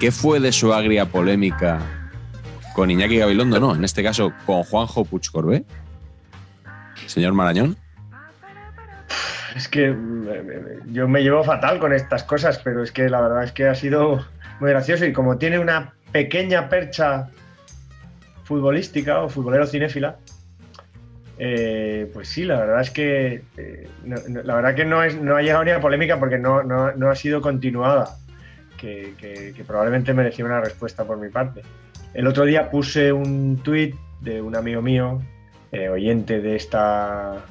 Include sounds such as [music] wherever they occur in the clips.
¿Qué fue de su agria polémica con Iñaki Gabilondo? No, en este caso con Juanjo Puigcorbé. Señor Marañón. Es que mm, yo me llevo fatal con estas cosas, pero es que la verdad es que ha sido muy gracioso y como tiene una pequeña percha futbolística o futbolero cinéfila, eh, pues sí, la verdad es que eh, no- la verdad que no, es, no ha llegado ni a polémica porque no- no ha sido continuada, que, probablemente merecía una respuesta por mi parte. El otro día puse un tuit de un amigo mío, eh, oyente de esta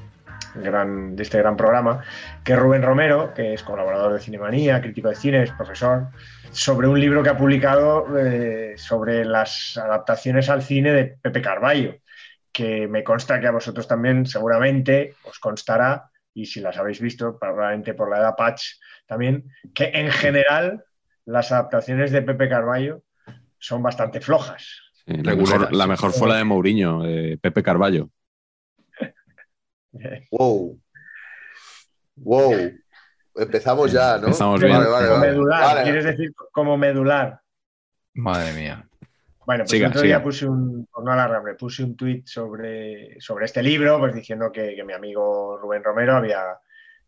gran, de este gran programa, que es Rubén Romero, que es colaborador de Cinemanía, crítico de cine, es profesor, sobre un libro que ha publicado eh, sobre las adaptaciones al cine de Pepe Carballo, que me consta que a vosotros también seguramente os constará, y si las habéis visto, probablemente por la edad Patch también, que en general las adaptaciones de Pepe Carballo son bastante flojas. Sí, la, mejor, la mejor fue la de Mourinho, de Pepe Carballo. [laughs] Wow. Wow. Empezamos ya, ¿no? Empezamos bien. vale, Como vale. medular, Vale. ¿quieres decir como medular? Madre mía. Bueno, pues Siga, el otro siga. día puse un, por no alargarme, puse un tuit sobre, sobre este libro, pues diciendo que, que mi amigo Rubén Romero había,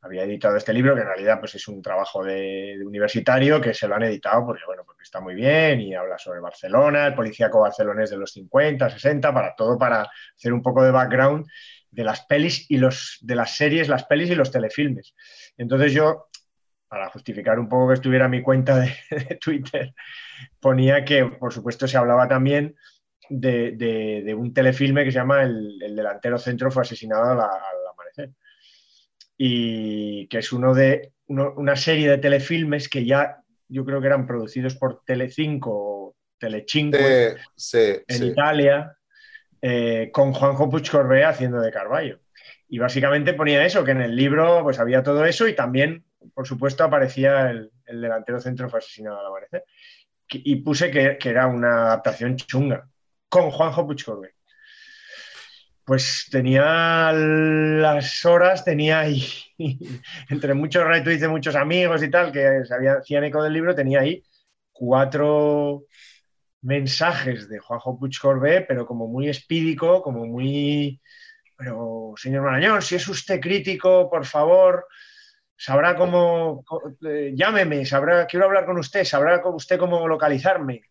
había editado este libro, que en realidad pues es un trabajo de, universitario que se lo han editado porque, bueno, porque está muy bien y habla sobre Barcelona, el policíaco barcelonés de los 50, 60, para todo, para hacer un poco de background de las pelis y los, de las series, las pelis y los telefilmes. Entonces yo, para justificar un poco que estuviera mi cuenta de, Twitter, ponía que, por supuesto, se hablaba también de, un telefilme que se llama El, el delantero centro fue asesinado al amanecer. Y que es uno de uno- una serie de telefilmes que ya yo creo que eran producidos por Telecinco o Telecinque Sí, sí, en sí. Italia, eh, con Juanjo Puigcorbé haciendo de Carballo. Y básicamente ponía eso, que en el libro pues había todo eso y también, por supuesto, aparecía el, el delantero centro fue asesinado al amanecer. Y puse que, que era una adaptación chunga, con Juanjo Puigcorbé. Pues tenía las horas, tenía ahí, [laughs] entre muchos retweets de muchos amigos y tal, que se habían, hacían eco del libro, tenía ahí cuatro mensajes de Juanjo Puigcorbé, pero como muy espídico, como muy... Pero, señor Marañón, si es usted crítico, por favor, sabrá cómo... eh, llámeme, sabrá, quiero hablar con usted, sabrá usted cómo localizarme.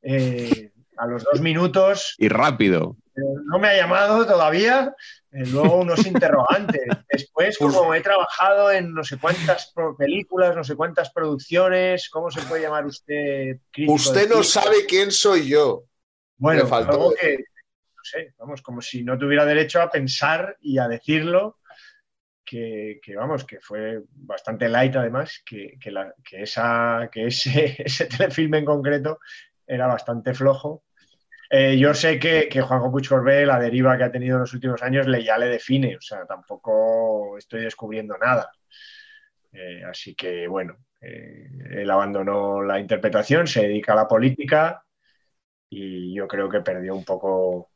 Eh, a los dos minutos Y rápido. no me ha llamado todavía. Eh, luego unos interrogantes. [laughs] Después, como he trabajado en no sé cuántas películas, no sé cuántas producciones, ¿cómo se puede llamar usted Usted no sabe quién soy yo. Bueno, algo que, no sé, vamos, como si no tuviera derecho a pensar y a decirlo, que, que, vamos, que fue bastante light además, que, que, la- que esa, que ese, [laughs] ese telefilme en concreto era bastante flojo. Eh, yo sé que, que Juanjo Puigcorbé, la deriva que ha tenido en los últimos años, le, ya le define, o sea, tampoco estoy descubriendo nada. Eh, así que, bueno, eh, él abandonó la interpretación, se dedica a la política y yo creo que perdió un poco.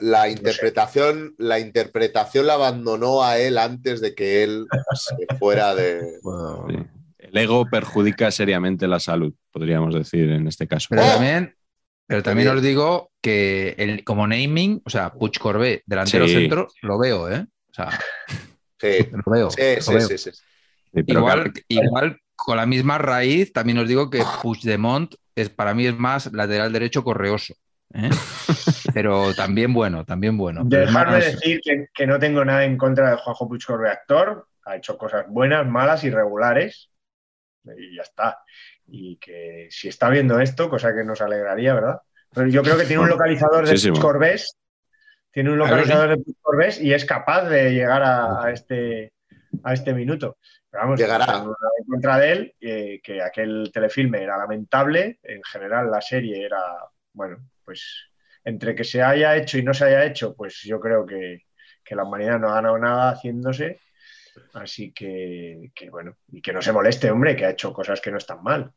La interpretación, la interpretación la abandonó a él antes de que él se fuera de. [laughs] Bueno, Sí. El ego perjudica seriamente la salud, podríamos decir en este caso. Pero también Pero también bien. os digo que el, como naming, o sea, Puig Corbé, delantero Sí. centro, lo veo, ¿eh? O sea, [laughs] Sí, [laughs] lo veo. sí, lo sí, veo. sí, sí. Igual, claro, igual, con la misma raíz, también os digo que Puigdemont es, para mí es más lateral derecho correoso. ¿eh? Pero también bueno, también bueno. Dejarme hermanos, decir que, que no tengo nada en contra de Juanjo Puig Corbe, actor. Ha hecho cosas buenas, malas, irregulares. Y ya está. Y que si está viendo esto, cosa que nos alegraría, ¿verdad? Pero yo creo que tiene un localizador de. Puig Corbés. Tiene un Claro, localizador de Corbés y es capaz de llegar a, a este, a este minuto. Pero vamos, Llegará. en contra de él, eh, que aquel telefilme era lamentable. En general, la serie era, bueno, pues entre que se haya hecho y no se haya hecho, pues yo creo que, que la humanidad no ha ganado nada haciéndose. Así que, que, bueno, y que no se moleste, hombre, que ha hecho cosas que no están mal.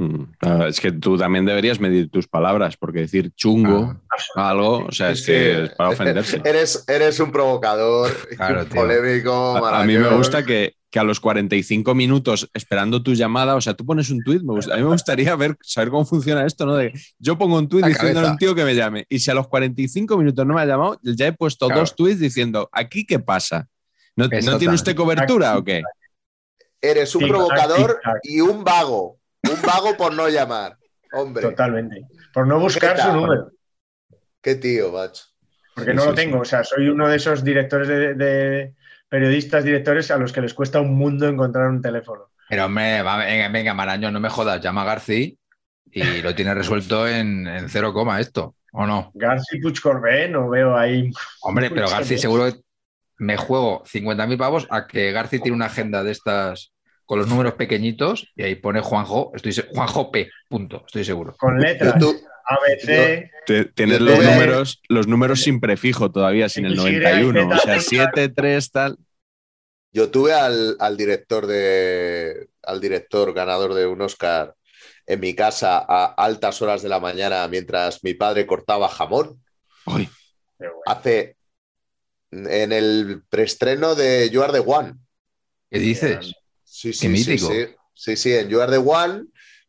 mm, claro, es que tú también deberías medir tus palabras, porque decir chungo, Ah. algo, o sea, es que es para ofenderse. [laughs] Eres, eres un provocador, [laughs] Claro, un tío. polémico, A, a mí me gusta que, que a los 45 minutos esperando tu llamada, o sea, tú pones un tuit, me gusta- a mí me gustaría ver, saber cómo funciona esto, ¿no? De, yo pongo un tuit La diciéndole a un tío que me llame, y si a los 45 minutos no me ha llamado, ya he puesto Claro. dos tuits diciendo, ¿aquí qué pasa? ¿No, ¿no tiene usted cobertura o qué? Eres un provocador y un vago. Un vago por no llamar. Hombre, Totalmente. Por no buscar ¿Qué su número, qué tío, macho. porque no sí, lo tengo. O sea, soy uno de esos directores de, de periodistas, directores a los que les cuesta un mundo encontrar un teléfono. Pero hombre, va, venga, venga, Marañón, no me jodas, llama a Garci y lo tiene resuelto en, en cero coma esto, ¿o no? Garci Puig Corbé, no veo ahí. Hombre, pero Garci seguro que me juego 50.000 pavos a que Garci tiene una agenda de estas con los números pequeñitos y ahí pone Juanjo, estoy Juanjo P, punto, estoy seguro. Con letras. YouTube, ABC. Tienes los números, los números sin prefijo todavía, sin el Y, 91, o sea, Z, 7, 3, tal. Yo tuve al, al director de al director ganador de un Oscar en mi casa a altas horas de la mañana mientras mi padre cortaba jamón. Uy. Hace en el preestreno de You Are the One. ¿Qué dices? Sí, Qué sí, sí, sí. Sí, sí, en You Are the One.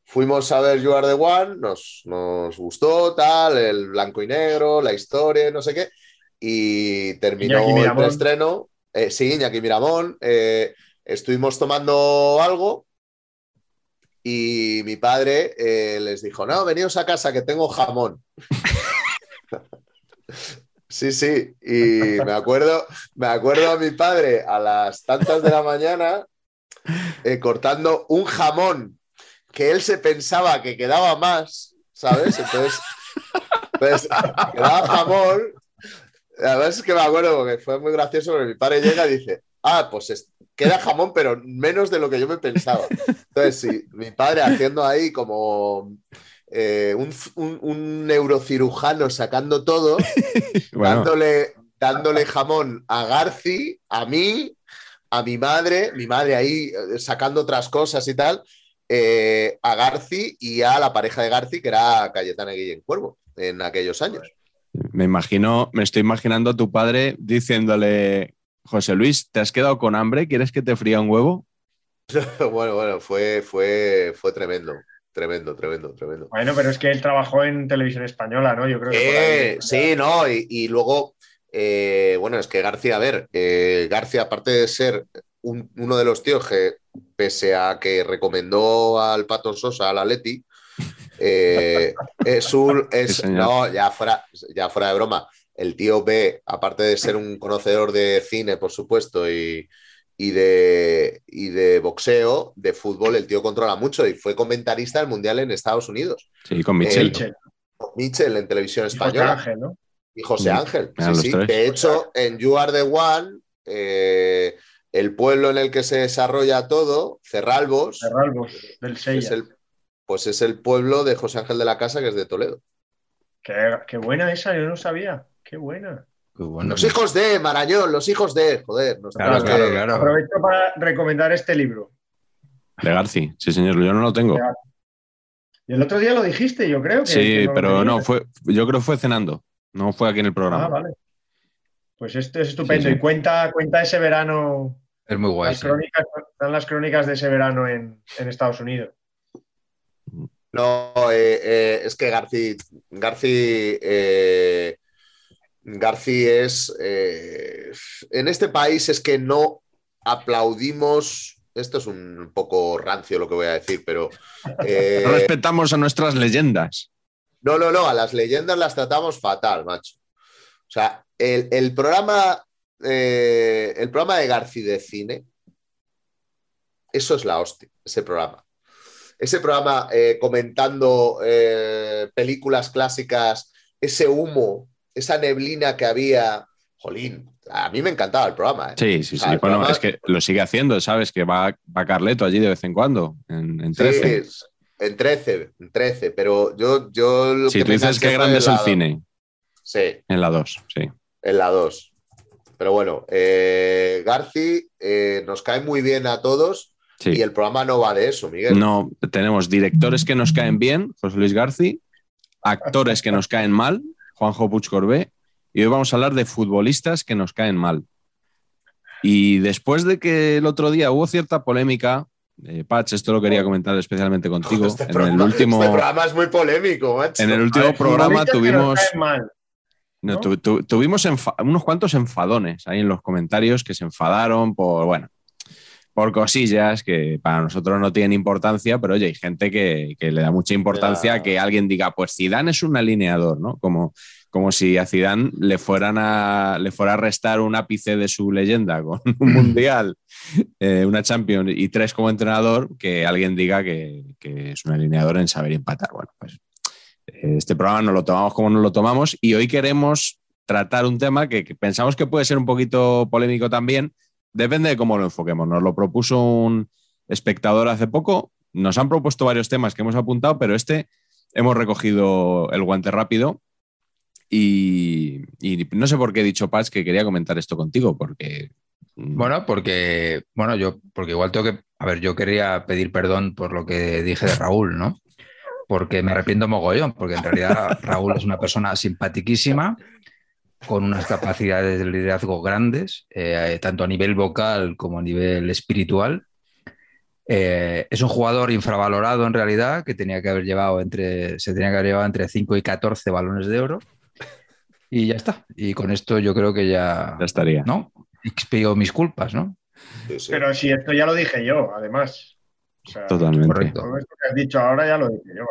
Fuimos a ver You Are the One, nos, nos gustó tal, el blanco y negro, la historia, no sé qué. Y terminó Iñaki el preestreno. Eh, sí, Iñaki Miramón. eh, estuvimos tomando algo y mi padre eh, les dijo, no, veníos a casa que tengo jamón. [laughs] Sí, sí, y me acuerdo, me acuerdo a mi padre a las tantas de la mañana eh, cortando un jamón que él se pensaba que quedaba más, ¿sabes? Entonces, pues, quedaba jamón. Además es que me acuerdo porque fue muy gracioso porque mi padre llega y dice, ah, pues es- queda jamón, pero menos de lo que yo me pensaba. Entonces, sí, mi padre haciendo ahí como eh, un, un- un neurocirujano sacando todo, [laughs] bueno, dándole, dándole jamón a Garci, a mí, a mi madre, mi madre ahí eh, sacando otras cosas y tal, eh, a Garci y a la pareja de Garci, que era Cayetana Guillén Cuervo en aquellos años. me imagino, me estoy imaginando a tu padre diciéndole, José Luis, ¿te has quedado con hambre? ¿Quieres que te fría un huevo? [laughs] bueno, bueno, fue, fue, fue tremendo, tremendo, tremendo, tremendo. Bueno, pero es que él trabajó en televisión española, ¿no? Yo creo que por Eh, ahí- sí, no, y, y luego, eh, bueno, es que García, a ver, eh, García, aparte de ser un- uno de los tíos que, pese a que recomendó al Pato Sosa, al Atleti, [laughs] eh, es un, es, Sí, no, ya fuera, ya fuera de broma, el tío B, aparte de ser un conocedor de cine, por supuesto, y, y de, y de boxeo, de fútbol, el tío controla mucho y fue comentarista del Mundial en Estados Unidos. Sí, con Michel. Michel, Michel en televisión José española Ángel, ¿no? y José Ángel. Sí, sí. tres. De hecho, en You Are the One, eh, el pueblo en el que se desarrolla todo, Cerralbos, Cerralbos, del es Sella. el, pues es el pueblo de José Ángel de la Casa, que es de Toledo. Qué, qué buena esa, yo no sabía. Qué buena. Bueno. Los hijos de Marañón, los hijos de, joder, nos Claro, claro, que- claro. Aprovecho para recomendar este libro. De Garci, sí, señor, yo no lo tengo. Y el otro día lo dijiste, yo creo. Que, Sí, que pero no, fue, yo creo que fue cenando, no fue aquí en el programa. Ah, vale. Pues esto es estupendo. Sí, sí. Y cuenta, cuenta ese verano, Es muy guay. las sí. crónicas, están las crónicas de ese verano en, en Estados Unidos. No, eh, eh, es que Garci, Garci, eh, Garci es. eh, en este país es que no aplaudimos. Esto es un poco rancio lo que voy a decir, pero. eh, No respetamos a nuestras leyendas. No, no, no, a las leyendas las tratamos fatal, macho. O sea, el, el programa, eh, el programa de Garci de cine, eso es la hostia, ese programa. Ese programa comentando películas clásicas, ese humo, esa neblina que había. Jolín, a mí me encantaba el programa. ¿eh? Sí, sí, O sí. sea, Bueno, programa- es que lo sigue haciendo, ¿sabes? Que va, va Carleto allí de vez en cuando, en, en Sí, 13. es- en 13, en 13, pero yo, yo lo Si que tú dices que grande de es el cine, Sí, en la 2, sí. en la 2. Pero bueno, eh, Garci eh, nos cae muy bien a todos sí. y el programa no va de eso, Miguel. No, tenemos directores que nos caen bien, José Luis Garci, actores que nos caen mal, Juanjo Puig Corbé, y hoy vamos a hablar de futbolistas que nos caen mal. Y después de que el otro día hubo cierta polémica, eh, Patch, esto lo quería comentar especialmente contigo, Este en el programa- último, este programa es muy polémico, macho. en el último ver, programa tuvimos... caen mal. No, ¿no? tu- tu- tuvimos unos cuantos enfadones ahí en los comentarios que se enfadaron por, bueno, por cosillas que para nosotros no tienen importancia, pero oye, hay gente que, que le da mucha importancia a que alguien diga, pues Zidane es un alineador, ¿no? Como, como si a Zidane le fueran a le fuera a restar un ápice de su leyenda con un mundial, eh, una Champions y tres como entrenador, que alguien diga que, que es un alineador en saber empatar. Bueno, pues este programa nos lo tomamos como nos lo tomamos y hoy queremos tratar un tema que, que pensamos que puede ser un poquito polémico también. Depende de cómo lo enfoquemos. Nos lo propuso un espectador hace poco. Nos han propuesto varios temas que hemos apuntado, pero este hemos recogido el guante rápido. Y, no sé por qué he dicho, Paz, que quería comentar esto contigo, porque. mm, Bueno, porque, bueno, yo, porque igual tengo que, a ver, yo quería pedir perdón por lo que dije de Raúl, ¿no? Porque me arrepiento mogollón, porque en realidad Raúl es una persona simpatiquísima, con unas capacidades de liderazgo grandes, eh, tanto a nivel vocal como a nivel espiritual. Eh, es un jugador infravalorado en realidad, que tenía que haber llevado entre, se tenía que haber llevado entre 5 y 14 balones de oro. Y ya está. Y con esto yo creo que ya, ya estaría. ¿no? Expío mis culpas, ¿no? Sí, sí. Pero si esto ya lo dije yo, además. O sea, Totalmente. Correcto. Todo esto que has dicho ahora ya lo dije yo.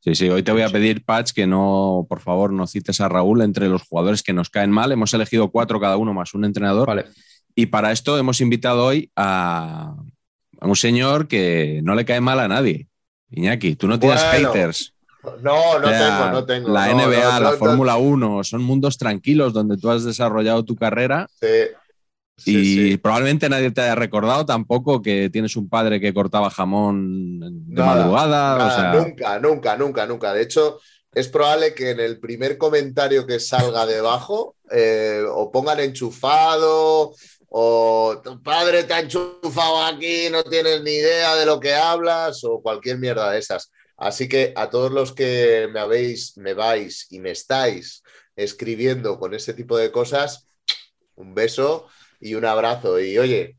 Sí, sí, hoy te voy a pedir, Patch, que no, por favor, no cites a Raúl entre los jugadores que nos caen mal. Hemos elegido cuatro cada uno más un entrenador. Vale. Y para esto hemos invitado hoy a, a un señor que no le cae mal a nadie. Iñaki, tú no tienes Bueno, haters. No, no O sea, tengo, no tengo. La no, NBA, no, la no, Fórmula 1, son mundos tranquilos donde tú has desarrollado tu carrera Sí, sí, y sí. probablemente nadie te haya recordado tampoco que tienes un padre que cortaba jamón de Nada, madrugada. o Nada, sea, Nunca, nunca, nunca, nunca. De hecho, es probable que en el primer comentario que salga debajo eh, o pongan enchufado o tu padre te ha enchufado aquí, no tienes ni idea de lo que hablas o cualquier mierda de esas. Así que a todos los que me habéis, me vais y me estáis escribiendo con ese tipo de cosas, un beso y un abrazo. Y oye,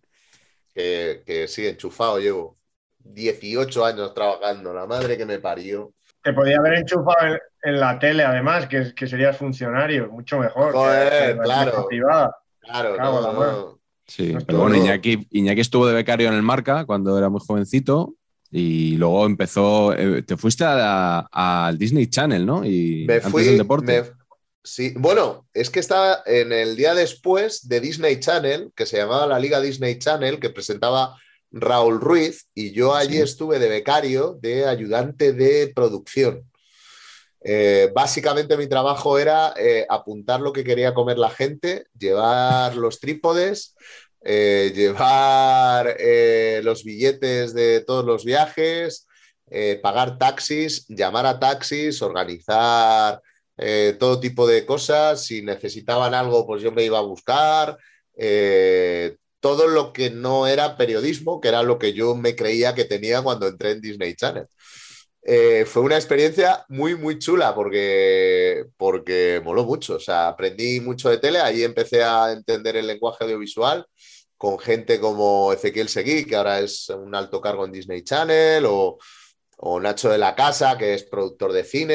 que, que sí, enchufado llevo 18 años trabajando, la madre que me parió. Te podía haber enchufado en, en la tele, además, que, que serías funcionario, mucho mejor. Joder, que- que la claro. privada. Claro, Cago no, no. Sí, No pero bueno, Iñaki, Iñaki estuvo de becario en el Marca cuando era muy jovencito y luego empezó, eh, te fuiste a al Disney Channel, ¿no? Y Me antes fui. del deporte. me- sí, bueno, es que estaba en el día después de Disney Channel, que se llamaba la Liga Disney Channel, que presentaba Raúl Ruiz, y yo allí Sí. estuve de becario, de ayudante de producción. Eh, básicamente mi trabajo era eh, apuntar lo que quería comer la gente, llevar los trípodes, eh, llevar los billetes de todos los viajes, pagar taxis, llamar a taxis, organizar eh, todo tipo de cosas. Si necesitaban algo, pues yo me iba a buscar. Eh, todo lo que no era periodismo, que era lo que yo me creía que tenía cuando entré en Disney Channel. Eh, fue una experiencia muy, muy chula porque, porque moló mucho. O sea, aprendí mucho de tele. Ahí empecé a entender el lenguaje audiovisual con gente como Ezequiel Seguí, que ahora es un alto cargo en Disney Channel, o, o Nacho de la Casa, que es productor de cine,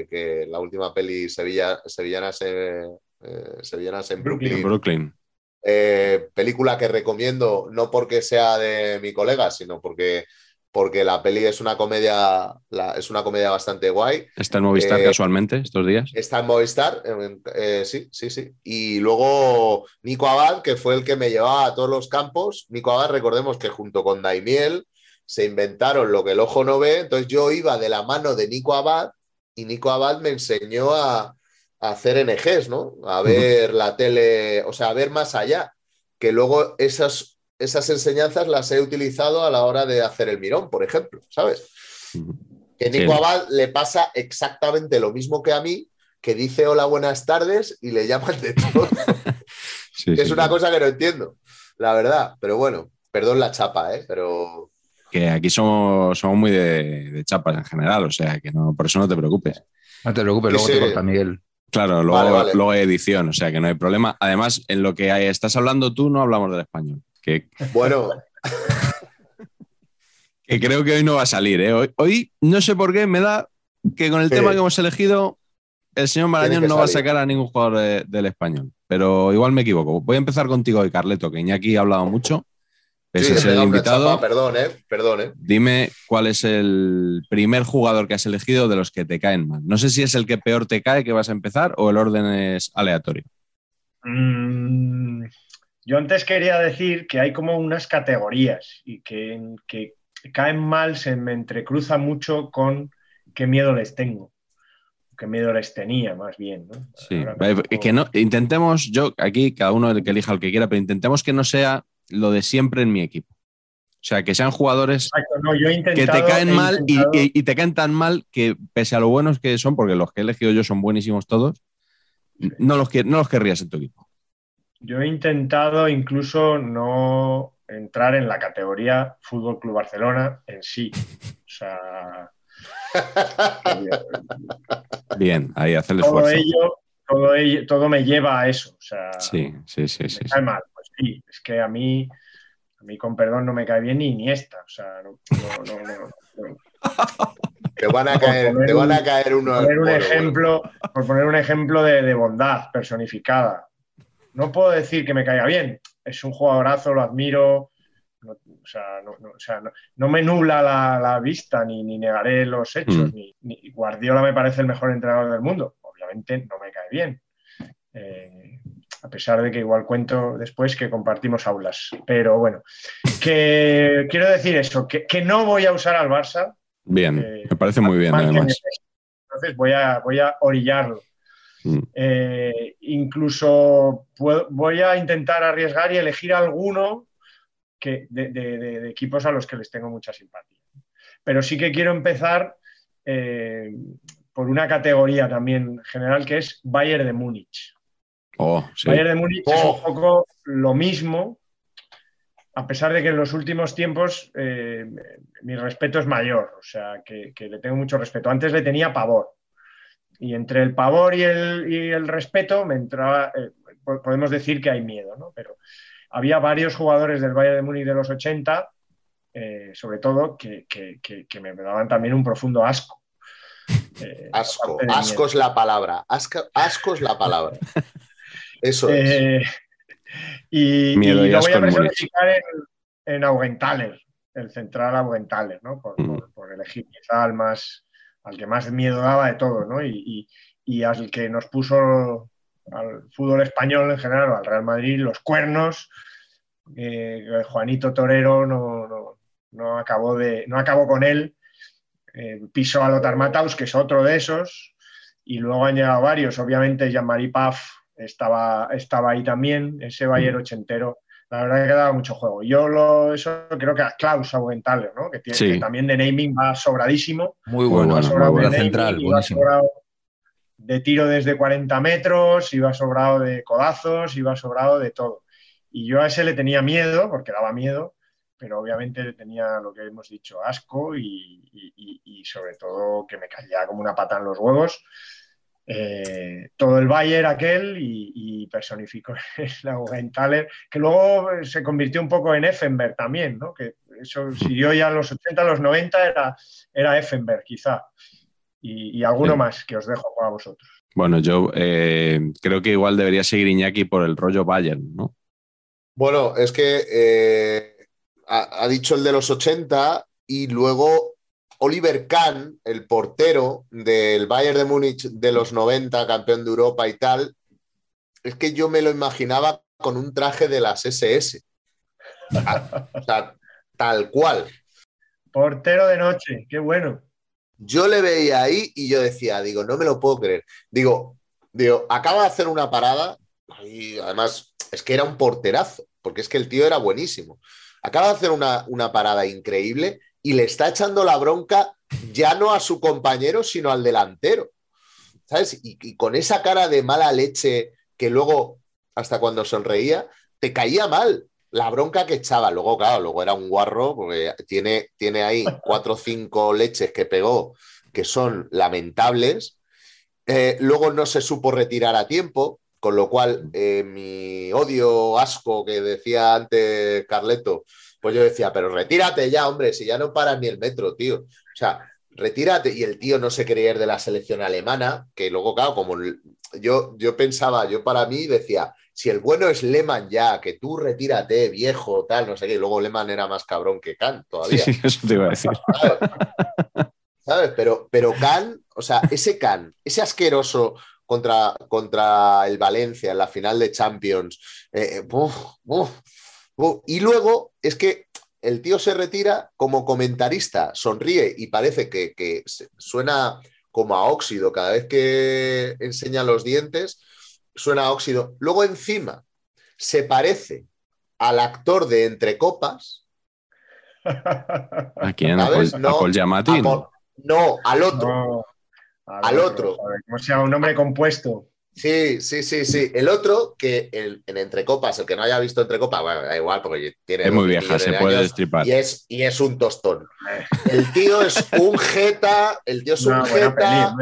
eh, que la última peli Sevilla, Sevillanas, eh, eh, Sevillanas en Brooklyn. Brooklyn. Eh, película que recomiendo no porque sea de mi colega, sino porque, porque la peli es una comedia, la- es una comedia bastante guay. Está en Movistar Eh, casualmente estos días. Está en Movistar, eh, eh, sí, sí, sí. Y luego Nico Abad, que fue el que me llevaba a todos los campos. Nico Abad, recordemos que junto con Daimiel se inventaron lo que el ojo no ve. Entonces yo iba de la mano de Nico Abad y Nico Abad me enseñó a, a hacer NGs, ¿no? A ver la tele, o sea, a ver más allá. Que luego esas, esas enseñanzas las he utilizado a la hora de hacer el mirón, por ejemplo, ¿sabes? Que Nico Sí. Abad le pasa exactamente lo mismo que a mí, que dice hola, buenas tardes y le llaman de todo. [laughs] Sí, es sí, una cosa que no entiendo, la verdad. Pero bueno, perdón la chapa, ¿eh? Pero Que aquí somos, somos muy de, de chapas en general, o sea que no, por eso no te preocupes. No te preocupes, luego sí. te corta Miguel. Claro, luego, Vale, vale. luego hay edición, o sea que no hay problema. Además, en lo que hay- estás hablando tú, no hablamos del español. Que, bueno, [laughs] que creo que hoy no va a salir. ¿eh? Hoy, hoy, no sé por qué, me da que con el Sí. tema que hemos elegido, el señor Marañón no va a sacar a ningún jugador de- del español. Pero igual me equivoco. Voy a empezar contigo hoy, Carleto, que Iñaki ha hablado mucho. Pese sí, a he ser el invitado, chapa, perdón, ¿eh? Perdón, ¿eh? dime cuál es el primer jugador que has elegido de los que te caen mal. No sé si es el que peor te cae que vas a empezar o el orden es aleatorio. Mm, yo antes quería decir que hay como unas categorías y que, que caen mal, se me entrecruza mucho con qué miedo les tengo, qué miedo les tenía más bien. ¿no? Sí, que no, intentemos, yo aquí, cada uno que elija el que quiera, pero intentemos que no sea lo de siempre en mi equipo. O sea, que sean jugadores Exacto, no, yo he que te caen mal y, intentado- y- y te caen tan mal que, pese a lo buenos que son, porque los que he elegido yo son buenísimos todos, no los, que- no los querrías en tu equipo. Yo he intentado incluso no entrar en la categoría Fútbol Club Barcelona en sí. O sea, [laughs] Bien, ahí hace el todo esfuerzo. ello, todo ello, todo me lleva a eso. O sea, Sí, sí, sí, me sí. sí. cae mal. Sí, es que a mí, a mí con perdón no me cae bien ni Iniesta. O sea, no, no, no, no, no. Te van a Por caer, poner te van a un- caer unos. Por poner un bueno, bueno. ejemplo, por poner un ejemplo de, de bondad personificada. No puedo decir que me caiga bien. Es un jugadorazo, lo admiro. No, o sea, no, no- o sea, no- no me nubla la, la vista ni, ni negaré los hechos. Mm. Ni, ni- Guardiola me parece el mejor entrenador del mundo. Obviamente no me cae bien. Eh, a pesar de que igual cuento después que compartimos aulas. Pero bueno, que [laughs] quiero decir eso, que, que no voy a usar al Barça Bien, Eh, me parece muy bien, me además. Entonces voy a, voy a orillarlo. Mm. Eh, incluso puedo- voy a intentar arriesgar y elegir alguno que, de, de- de- de equipos a los que les tengo mucha simpatía. Pero sí que quiero empezar eh, por una categoría también general que es Bayern de Múnich. Oh, sí. Bayern de Múnich es Oh. un poco lo mismo, a pesar de que en los últimos tiempos eh, mi respeto es mayor, o sea, que, que le tengo mucho respeto. Antes le tenía pavor. Y entre el pavor y el, y el respeto me entraba, eh, po- podemos decir que hay miedo, ¿no? Pero había varios jugadores del Bayern de Múnich de los 80, eh, sobre todo, que, que- que- que me daban también un profundo asco. Eh, Asco, asco es la palabra. Asco, asco es la palabra. [laughs] Eso es. Eh, y, Miedo y y lo voy a personificar en, en Augenthaler, el central Augenthaler, ¿no? Por, Mm. por- por elegir quizá al más, al que más miedo daba de todo, ¿no? Y, y- y al que nos puso al fútbol español en general, o al Real Madrid, los cuernos. eh, Juanito Torero no, no, no acabó de, no acabó con él. Eh, pisó a Lothar Matthaus, que es otro de esos, y luego han llegado varios. Obviamente, Jean-Marie Paf estaba, estaba ahí también, ese Bayern ochentero. La verdad que daba mucho juego. Yo lo, eso creo que a Klaus Augenthaler, ¿no? que, tiene, Sí. que también de naming va sobradísimo. Muy bueno, muy sobrado bueno. de la naming, central, iba buenísimo. sobrado de tiro desde 40 metros, iba sobrado de codazos, iba sobrado de todo. Y yo a ese le tenía miedo, porque daba miedo, pero obviamente le tenía lo que hemos dicho, asco y, y- y- y sobre todo que me caía como una pata en los huevos. Eh, todo el Bayern aquel y, personificó [laughs] la Thaler, que luego se convirtió un poco en Effenberg también, ¿no? que eso siguió ya en los 80, los 90 era, era Effenberg quizá, y, alguno más que os dejo a vosotros. Bueno, yo eh, creo que igual debería seguir Iñaki por el rollo Bayern, ¿no? Bueno, es que eh, ha, dicho el de los 80 y luego Oliver Kahn, el portero del Bayern de Múnich de los 90, campeón de Europa y tal, es que yo me lo imaginaba con un traje de las SS. o sea, tal cual. Portero de noche, qué bueno. Yo le veía ahí y yo decía, digo, no me lo puedo creer. Digo, digo, acaba de hacer una parada y además es que era un porterazo, porque es que el tío era buenísimo. Acaba de hacer una, una parada increíble y le está echando la bronca ya no a su compañero, sino al delantero. ¿Sabes? Y, con esa cara de mala leche que luego, hasta cuando sonreía, te caía mal la bronca que echaba. Luego, claro, luego era un guarro, porque tiene, tiene ahí cuatro o cinco leches que pegó que son lamentables. Eh, luego no se supo retirar a tiempo. Con lo cual, eh, mi odio, asco que decía antes Carleto, pues yo decía, pero retírate ya, hombre, si ya no paras ni el metro, tío. O sea, retírate. Y el tío no se quería ir de la selección alemana, que luego, claro, como yo, yo pensaba, yo para mí decía, si el bueno es Lehmann ya, que tú retírate, viejo, tal, no sé qué. Y luego Lehmann era más cabrón que Khan todavía. Sí, eso te iba a decir. [laughs] ¿Sabes? Pero, pero Khan, o sea, ese Khan, ese asqueroso contra, contra el Valencia en la final de Champions. Eh, eh, y luego es que el tío se retira como comentarista, sonríe y parece que, suena como a óxido cada vez que enseña los dientes, suena a óxido. Luego encima se parece al actor de Entre Copas. [laughs] ¿A quién? ¿A Paul, no, no, al otro al otro. Como sea un nombre compuesto. Sí, sí, sí, sí. El otro, que el, en Entre Copas, el que no haya visto Entre Copas, bueno, da igual, porque tiene. Es muy vieja, se puede destripar. Y es, y es un tostón. El tío es un jeta, el tío es un jeta.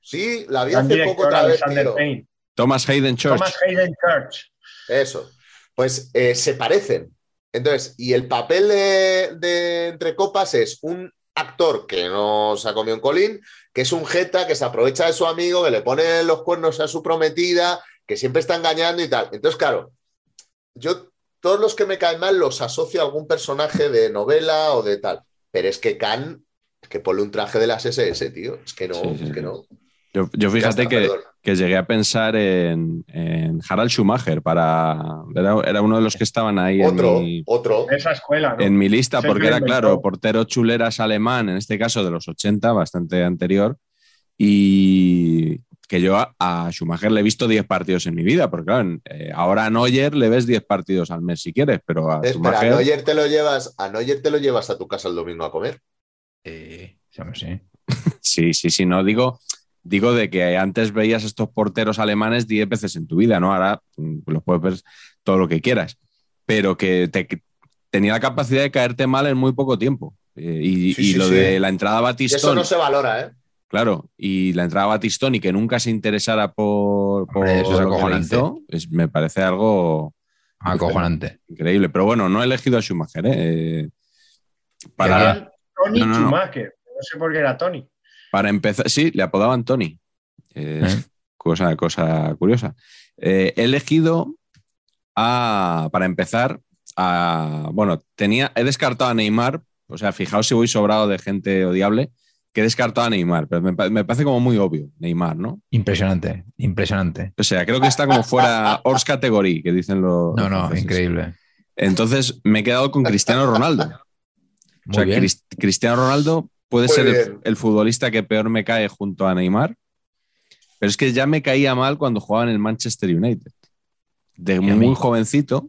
sí, la vi hace poco otra vez. Thomas Hayden Church. Thomas Hayden Church. Eso. Pues eh, se parecen. Entonces, y el papel de, de Entre Copas es un actor que no se ha comido un colín, que es un jeta que se aprovecha de su amigo, que le pone los cuernos a su prometida, que siempre está engañando y tal. Entonces, claro, yo todos los que me caen mal los asocio a algún personaje de novela o de tal. Pero es que Khan, que pone un traje de las SS, tío. Es que no, es que no. Yo, fíjate que, llegué a pensar en, Harald Schumacher para. Era, uno de los que estaban ahí otro, en mi, otro. Esa escuela, En mi lista, porque era claro, portero chuleras alemán, en este caso de los 80, bastante anterior. Y que yo a, Schumacher le he visto 10 partidos en mi vida, porque claro, eh, ahora a Neuer le ves 10 partidos al mes si quieres, pero a Schumacher... a Neuer te lo llevas, a Neuer te lo llevas a tu casa el domingo a comer. Eh, [laughs] sí, sí, sí, no digo digo de que antes veías estos porteros alemanes 10 veces en tu vida, ¿no? Ahora mm, los puedes ver todo lo que quieras, pero que, tenía la capacidad de caerte mal en muy poco tiempo. Eh, y, lo de la entrada Batistón. Eso no se valora, ¿eh? Claro, y la entrada Batistón y que nunca se interesara por, por eso es acojonante. me parece algo acojonante. Increíble. Pero bueno, no he elegido a Schumacher, ¿eh? eh para... Tony Schumacher. No sé por qué era Tony. Para empezar, sí, le apodaban Tony. Eh. cosa, cosa curiosa. Eh, he elegido a, para empezar, a, bueno, tenía, he descartado a Neymar, o sea, fijaos si voy sobrado de gente odiable, que he descartado a Neymar, pero me, parece como muy obvio, Neymar, ¿no? Impresionante, impresionante. O sea, creo que está como fuera Ors Category, que dicen los... No, no, increíble. Entonces me he quedado con Cristiano Ronaldo. o sea, Cristiano Ronaldo puede ser el, futbolista que peor me cae junto a Neymar, pero es que ya me caía mal cuando jugaba en el Manchester United. De muy jovencito.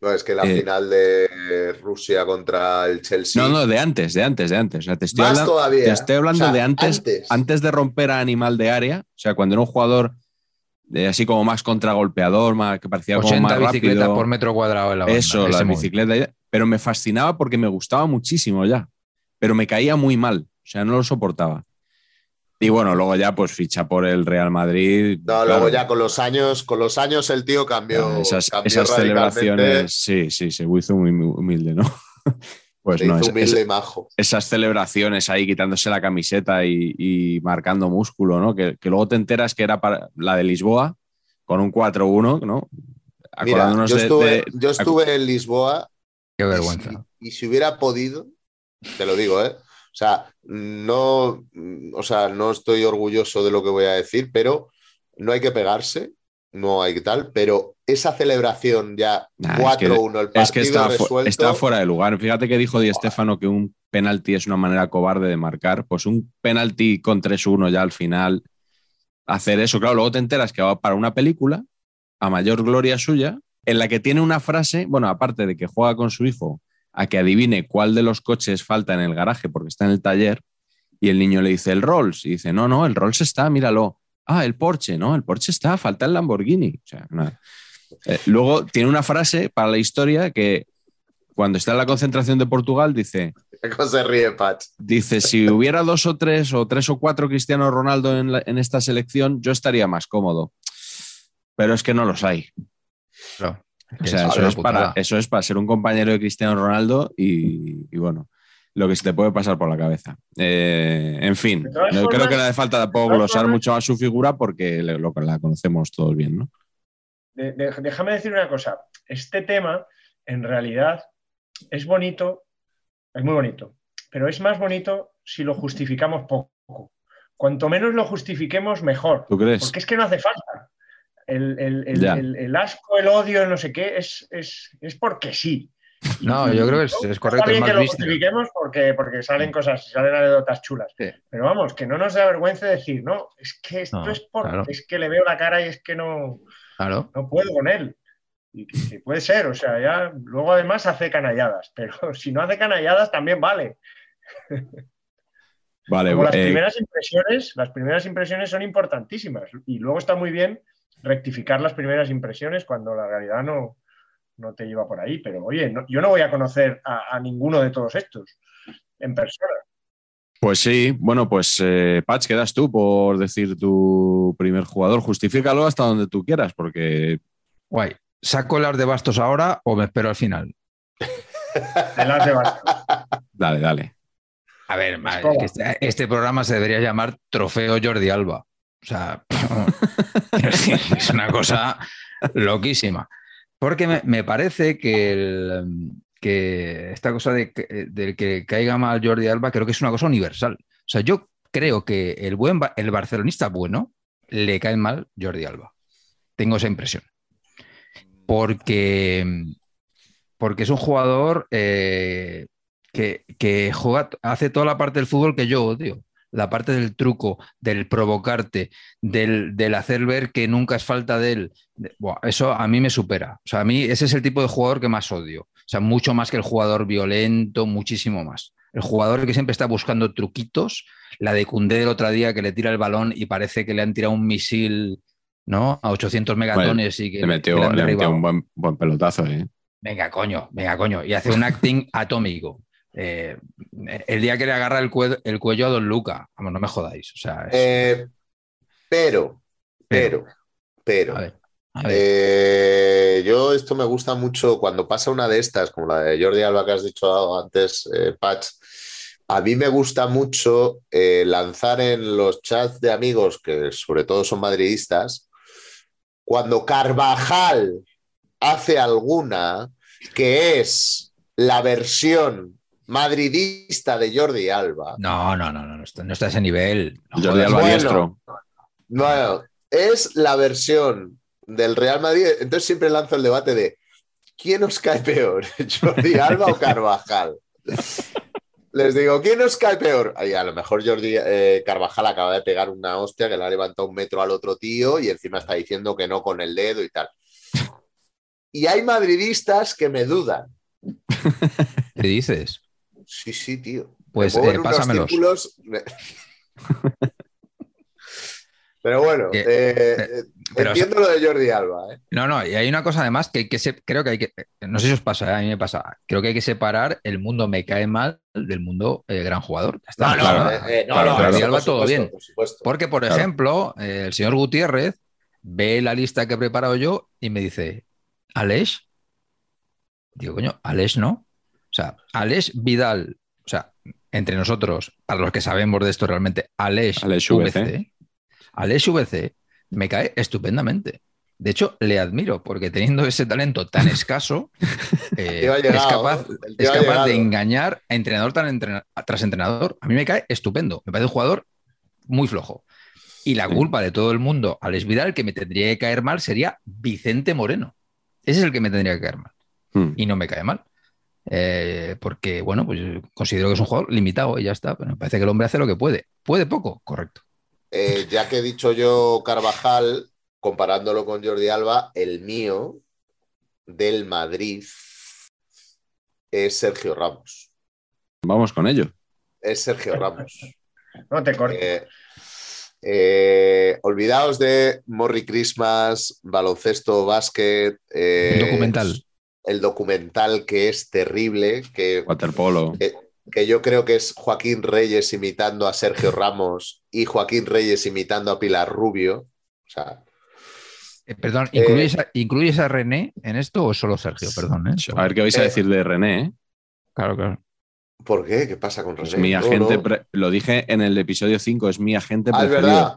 No, es que la eh, final de Rusia contra el Chelsea. No, no, de antes, de antes, de antes. te estoy hablando, todavía. Te estoy hablando de antes, antes, de romper a animal de área. O sea, cuando era un jugador así como más contragolpeador, más, que parecía como más bicicletas por metro cuadrado en la banda, Eso, la bicicleta. Pero me fascinaba porque me gustaba muchísimo ya pero me caía muy mal, o sea, no lo soportaba. Y bueno, luego ya pues ficha por el Real Madrid. No, luego ya con los años, con los años el tío cambió. Esas, cambió esas celebraciones, sí, sí, se hizo muy humilde, ¿no? [laughs] Pues Se no, hizo es- humilde es- y majo. esas celebraciones ahí quitándose la camiseta y, y marcando músculo, ¿no? Que, que luego te enteras que era para la de Lisboa con un 4-1, ¿no? Mira, yo estuve, de- yo estuve en Lisboa Qué y vergüenza. si, y si hubiera podido, te lo digo, ¿eh? O sea, no, o sea, no estoy orgulloso de lo que voy a decir, pero no hay que pegarse, no hay que tal, pero esa celebración ya Nah, es que- 4-1, el partido Es que está, resuelto, está fuera de lugar. Fíjate que dijo Di Stéfano que un penalti es una manera cobarde de marcar. Pues un penalti con 3-1 ya al final, hacer eso. Claro, luego te enteras que va para una película, a mayor gloria suya, en la que tiene una frase, bueno, aparte de que juega con su hijo a que adivine cuál de los coches falta en el garaje porque está en el taller, y el niño le dice el Rolls, y dice, no, no, el Rolls está, míralo. Ah, el Porsche, no, el Porsche está, falta el Lamborghini. O sea, nada. Eh, luego tiene una frase para la historia que cuando está en la concentración de Portugal dice, ¿Cómo se ríe, dice si hubiera dos o tres o tres o cuatro Cristiano Ronaldo en, la- en esta selección, yo estaría más cómodo. Pero es que no los hay. Claro. O sea, Es eso es, para, eso es para ser un compañero de Cristiano Ronaldo y, y bueno, lo que se te puede pasar por la cabeza. Eh, en fin, no creo formas- que no hace falta tampoco glosar formas- mucho más su figura porque le- lo, la conocemos todos bien, ¿no? De- de- déjame decir una cosa. Este tema, en realidad, es bonito, es muy bonito, pero es más bonito si lo justificamos poco. Cuanto menos lo justifiquemos, mejor. ¿Tú crees? Porque es que no hace falta. El, el- el- el- el asco, el odio, no sé qué, es, es, es porque sí. Y- No, yo creo que es, es Está correcto. Es bien más que lo justifiquemos porque, porque salen cosas, salen anécdotas chulas. Sí. Pero vamos, que no nos da vergüenza decir, no, es que esto No, es porque claro. es que le veo la cara y es que no, Claro. no puedo con él. Y que, que puede ser, o sea, ya luego además hace canalladas, pero [laughs] si no hace canalladas también vale. Vale, Como las eh, primeras impresiones, las primeras impresiones son importantísimas y luego está muy bien rectificar las primeras impresiones cuando la realidad no, no te lleva por ahí. Pero oye, no- yo no voy a conocer a, a ninguno de todos estos en persona. Pues sí, bueno, pues eh, Patch, quedas tú por decir tu primer jugador. Justifícalo hasta donde tú quieras, porque Guay. ¿Saco las de bastos ahora o me espero al final? De las de Bastos. [laughs] dale, dale. A ver, este, este programa se debería llamar Trofeo Jordi Alba. O sea, [laughs] es una cosa loquísima. Porque me, parece que, esta cosa de, del que caiga mal Jordi Alba creo que es una cosa universal. O sea, yo creo que el, buen, el barcelonista bueno le cae mal Jordi Alba. Tengo esa impresión. Porque, porque es un jugador eh, que, que juega, hace toda la parte del fútbol que yo odio. La parte del truco, del provocarte, del, del hacer ver que nunca es falta de él. De- eso a mí me supera. O sea, a mí ese es el tipo de jugador que más odio. O sea, mucho más que el jugador violento, muchísimo más. El jugador que siempre está buscando truquitos. La de Cundé del otro día que le tira el balón y parece que le han tirado un misil ¿no? a 800 megatones y que Le metió, que le han le metió derribado. un buen, buen pelotazo, ¿eh? Venga, coño, venga, coño. Y hace un acting [laughs] atómico. Eh, el día que le agarra el, cue- el cuello a Don Luca, vamos, no me jodáis. O sea, es- Eh, pero, pero, pero. a ver, a ver. Eh, yo esto me gusta mucho cuando pasa una de estas, como la de Jordi Alba que has dicho antes, Patch. A mí me gusta mucho lanzar en los chats de amigos, que sobre todo son madridistas, cuando Carvajal hace alguna que es la versión madridista de Jordi Alba. No, no, no, no, no está, no está a ese nivel. No Jordi. Alba Bueno. diestro. Bueno, es la versión del Real Madrid. Entonces siempre lanzo el debate de ¿quién os cae peor? [laughs] ¿Jordi Alba o Carvajal? Les digo, ¿quién os cae peor? Ay, a lo mejor Jordi eh, Carvajal acaba de pegar una hostia que le ha levantado un metro al otro tío y encima está diciendo que no con el dedo y tal. Y hay madridistas que me dudan. ¿Qué dices? Sí, sí, tío. Pues eh, en unos pásamelos. círculos- me- [laughs] Pero bueno, Eh, eh, pe- eh, pero, entiendo lo de Jordi Alba. ¿eh? No, no, y hay una cosa además que, hay que se- creo que hay que, no sé si os pasa, ¿eh? a mí me pasa, creo que hay que separar el mundo me cae mal del mundo eh, gran jugador. Ya está. No, no, claro. eh, eh, no, Claro, no, Jordi Alba todo bien. por. Porque, por Claro. ejemplo, eh, el señor Gutiérrez ve la lista que he preparado yo y me dice, ¿Aleix? Digo, coño, Aleix no. O sea, Aleix Vidal, o sea, entre nosotros, para los que sabemos de esto realmente, VC, VC. Aleix VC me cae estupendamente. De hecho, le admiro porque teniendo ese talento tan [laughs] escaso, eh, es capaz, es de engañar a entrenador tras entrenador. A mí me cae estupendo. Me parece un jugador muy flojo. Y la culpa de todo el mundo a Les Vidal, que me tendría que caer mal sería Vicente Moreno. Ese es el que me tendría que caer mal. Hmm. Y no me cae mal. Eh, porque, bueno, pues considero que es un jugador limitado y ya está. Pero me parece que el hombre hace lo que puede. ¿Puede poco? Correcto. Eh, ya que he dicho yo Carvajal, comparándolo con Jordi Alba, el mío del Madrid es Sergio Ramos. Vamos con ello. Es Sergio Ramos. No te cortes. Eh, eh, olvidaos de Morri Christmas, baloncesto, básquet. eh, Un documental. El documental que es terrible, que, Waterpolo. que yo creo que es Joaquín Reyes imitando a Sergio Ramos y Joaquín Reyes imitando a Pilar Rubio. O sea, Eh, perdón, Eh, ¿incluyes, a, incluyes a René en esto o solo Sergio? Perdón. ¿eh? A ver qué vais a Eh, decir de René. ¿eh? Claro, claro. ¿por qué? ¿Qué pasa con René? Es mi agente, no. lo dije en el episodio 5, es mi agente Ah, es preferido. verdad.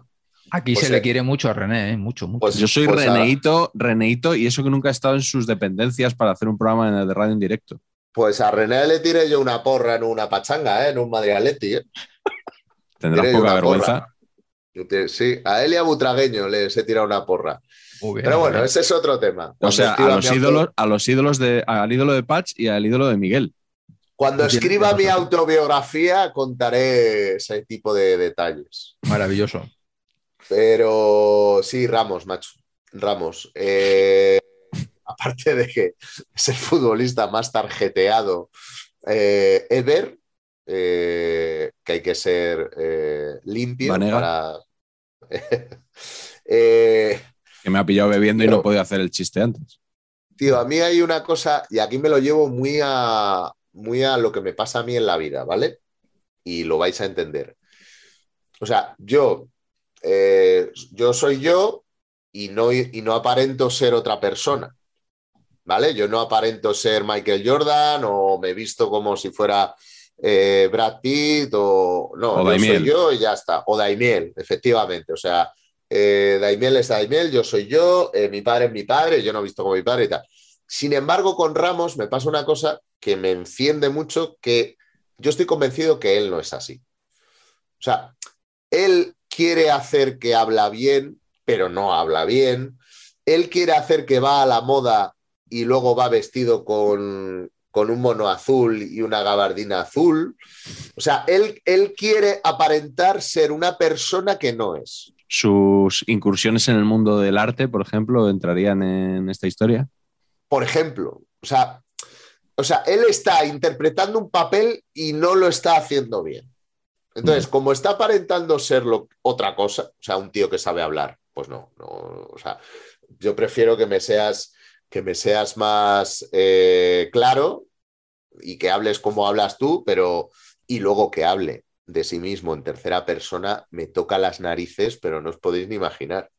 Aquí Pues, se le quiere mucho a René, ¿eh? mucho, mucho. Pues Yo soy pues a- Reneito, Reneito, y eso que nunca he estado en sus dependencias para hacer un programa de radio en directo. Pues a René le tiré yo una porra en una pachanga, ¿eh? en un Madrid Atleti. ¿eh? Tendrás Tiré poca vergüenza. te- Sí, a él y a Butragueño les he tirado una porra. Muy bien, Pero bueno, bien. ese es otro tema. O sea, a los ídolos, a los ídolos de, al ídolo de Patch y al ídolo de Miguel. Cuando escriba mi autobiografía contaré ese tipo de detalles. Maravilloso. Pero sí, Ramos, macho. Ramos. Eh, [laughs] aparte de que es el futbolista más tarjeteado eh, ever, eh, que hay que ser eh, limpio Vanega. para. [laughs] Que me ha pillado bebiendo y no podía hacer el chiste antes. tío, a mí hay una cosa, y aquí me lo llevo muy a, muy a lo que me pasa a mí en la vida, ¿vale? Y lo vais a entender. O sea, yo, eh, yo soy yo y no, y no aparento ser otra persona, ¿vale? Yo no aparento ser Michael Jordan o me visto como si fuera eh, Brad Pitt o no, O yo Daimiel. soy yo y ya está. O Daimiel, efectivamente. O sea, eh, Daimiel es Daimiel, yo soy yo, eh, mi padre es mi padre, yo no he visto como mi padre y tal. Sin embargo, con Ramos me pasa una cosa que me enciende mucho, que yo estoy convencido que él no es así. O sea, él quiere hacer que habla bien, pero no habla bien. Él quiere hacer que va a la moda y luego va vestido con, con un mono azul y una gabardina azul. O sea, él, él quiere aparentar ser una persona que no es. Sus incursiones en el mundo del arte, por ejemplo, entrarían en esta historia. Por ejemplo, o sea, o sea, él está interpretando un papel y no lo está haciendo bien. Entonces, como está aparentando ser lo- otra cosa, o sea, un tío que sabe hablar, pues no, no, o sea, yo prefiero que me seas, que me seas más eh, claro y que hables como hablas tú, pero y luego que hable de sí mismo en tercera persona me toca las narices, pero no os podéis ni imaginar.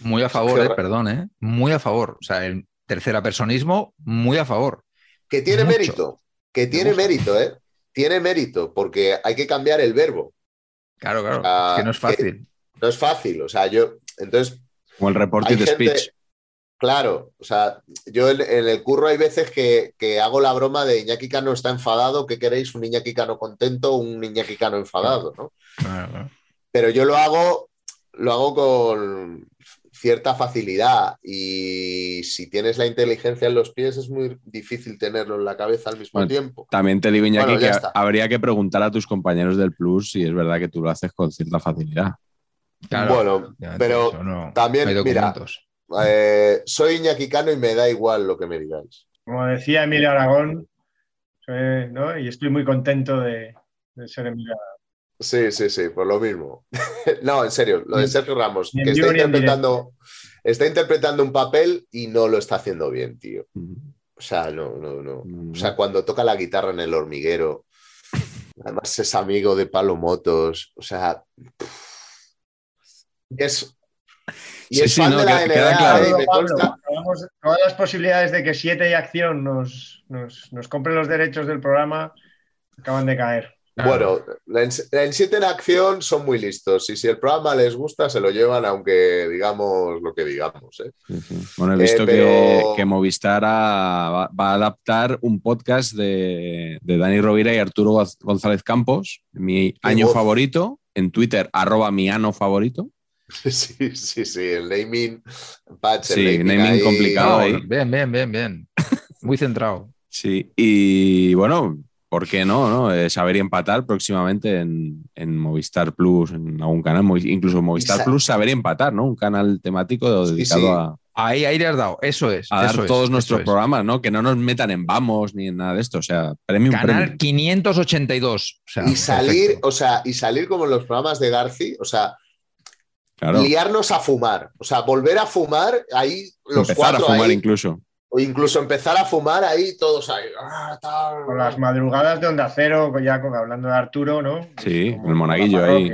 Muy a favor, eh, perdón, ¿eh? Muy a favor. O sea, el tercera personismo, muy a favor. Que tiene Mucho. mérito, que tiene mérito, ¿eh? Tiene mérito, porque hay que cambiar el verbo. Claro, claro. Ah, es que no es fácil. No es fácil, o sea, yo, entonces, Como el reported Hay gente- speech. claro, o sea, yo en, en el curro hay veces que, que hago la broma de Iñaki Cano está enfadado, ¿qué queréis? ¿Un Iñaki Cano contento o un Iñaki Cano enfadado, no? Claro, claro. Pero yo lo hago, lo hago con cierta facilidad y si tienes la inteligencia en los pies es muy difícil tenerlo en la cabeza al mismo Bueno, tiempo. También te digo, Iñaki, Bueno, que está. habría que preguntar a tus compañeros del Plus si es verdad que tú lo haces con cierta facilidad. Claro, Bueno, pero eso no- también, no mira. Eh, soy Iñaki Cano y me da igual lo que me digáis. Como decía Emilio Aragón, soy- ¿no? y estoy muy contento de, de ser Emilio Aragón. Sí, sí, sí, por lo mismo. [laughs] no, en serio, lo de Sergio Ramos, que está interpretando, está interpretando un papel y no lo está haciendo bien, tío. O sea, no, no, no. O sea, cuando toca la guitarra en el hormiguero, además es amigo de Palo Motos, o sea, es, y Sí, es sí, fan no, de la queda- claro. todas las posibilidades de que 7 y Acción nos, nos, nos compren los derechos del programa acaban de caer. Bueno, en, en siete en acción son muy listos y si el programa les gusta se lo llevan aunque digamos lo que digamos. ¿eh? Bueno, he Eh, visto pero- que, que Movistar va, va a adaptar un podcast de, de Dani Rovira y Arturo Gonz- González Campos, mi año voz. favorito, en Twitter, arroba mi ano favorito. [laughs] Sí, sí, sí, el naming, Patch, el Sí, naming ahí- complicado. No, ahí. bien, bien, bien, bien. Muy centrado. Sí, y bueno, ¿por qué no? no? Eh, saber y empatar próximamente en, en Movistar Plus, en algún canal, incluso Movistar Plus, saber y empatar, ¿no? Un canal temático dedicado sí. a, Ahí, ahí le has dado. Eso es. a dar eso todos nuestros es. programas, ¿no? Que no nos metan en vamos ni en nada de esto. O sea, premium, Canal premium. 582. O sea, Y salir, perfecto. o sea, y salir como en los programas de Garci, o sea, Claro. liarnos a fumar, o sea, volver a fumar ahí los Empezar a cuatro fumar ahí, incluso. O incluso empezar a fumar ahí todos ahí. ah, tal, Con las madrugadas de Onda Cero, ya con- hablando de Arturo, ¿no? Sí, Como el monaguillo ahí.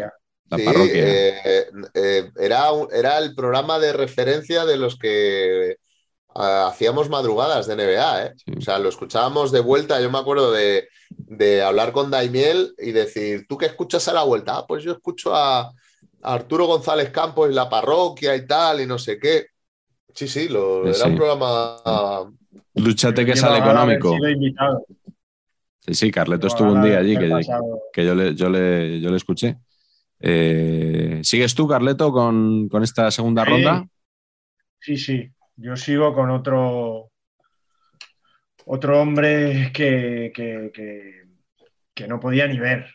La Sí, parroquia. eh, eh, era, era el programa de referencia de los que ah, hacíamos madrugadas de NBA, ¿eh? Sí. O sea, lo escuchábamos de vuelta. Yo me acuerdo de, de hablar con Daimiel y decir, ¿tú qué escuchas a la vuelta? "Ah, pues yo escucho a, a Arturo González Campos en la parroquia y tal, y no sé qué. Sí, sí, lo, era sí. un programa. Dúchate que sale económico. Sí, sí, Carleto estuvo un día allí que, yo, le, yo, le, yo le escuché. Eh, ¿Sigues tú, Carleto, con, con esta segunda Sí. ronda? Sí, sí. Yo sigo con otro, otro hombre que, que, que- que no podía ni ver.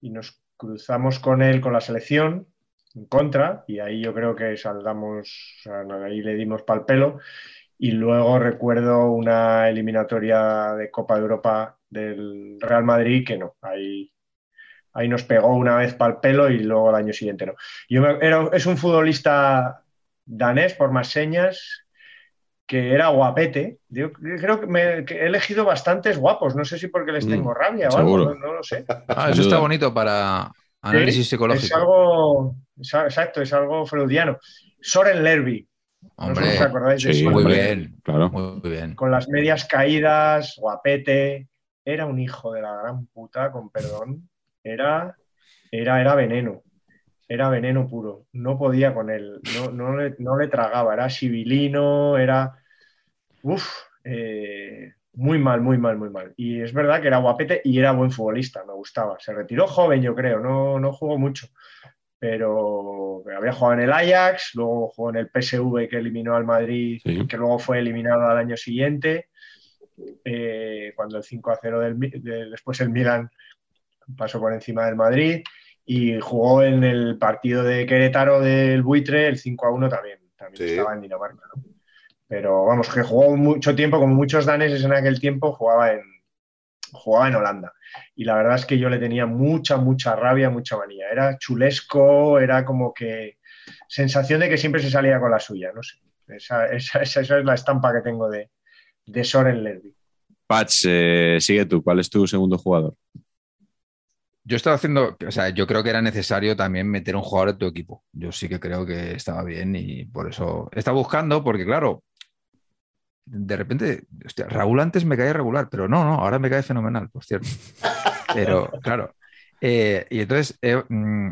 Y nos cruzamos con él con la selección en contra, y ahí yo creo que saldamos, o sea, ahí le dimos pal pelo. Y luego recuerdo una eliminatoria de Copa de Europa del Real Madrid que no, ahí, ahí nos pegó una vez pal pelo y luego el año siguiente no. Yo me- era- es un futbolista danés, por más señas, que era guapete. Yo creo que, me- que he elegido bastantes guapos. No sé si porque les Mm, tengo rabia o seguro. algo, no, no lo sé. Ah, eso está bonito para análisis Sí, psicológico. Es algo, es exacto, es algo freudiano. Soren Lerby, no sé Hombre, si os acordáis de Sí, muy bien. Claro. Muy bien. Con las medias caídas, guapete. Era un hijo de la gran puta, con perdón. Era, era, era veneno. Era veneno puro. No podía con él. No, no, le, no le tragaba. Era sibilino, era. Uf, eh, muy mal, muy mal, muy mal. Y es verdad que era guapete y era buen futbolista, me gustaba. Se retiró joven, yo creo, no, no jugó mucho. Pero había jugado en el Ajax, luego jugó en el PSV que eliminó al Madrid, Sí. que luego fue eliminado al año siguiente. eh, cuando el 5 a 0 del, de- después el Milan pasó por encima del Madrid y jugó en el partido de Querétaro del Buitre el 5 a 1 también, también Sí. estaba en Dinamarca. ¿no? Pero vamos, que jugó mucho tiempo, como muchos daneses en aquel tiempo, jugaba en, jugaba en Holanda. Y la verdad es que yo le tenía mucha, mucha rabia, mucha manía. Era chulesco, era como que sensación de que siempre se salía con la suya, no sé. Esa, esa- esa- esa es la estampa que tengo de, de Soren Lerby. Patch, eh, sigue tú. ¿Cuál es tu segundo jugador? Yo estaba haciendo, o sea, yo creo que era necesario también meter un jugador en tu equipo. Yo sí que creo que estaba bien y por eso estaba buscando, porque claro, de repente, hostia, Raúl antes me caía regular, pero no, no, ahora me cae fenomenal, por cierto. Pero claro, eh, y entonces eh, mm,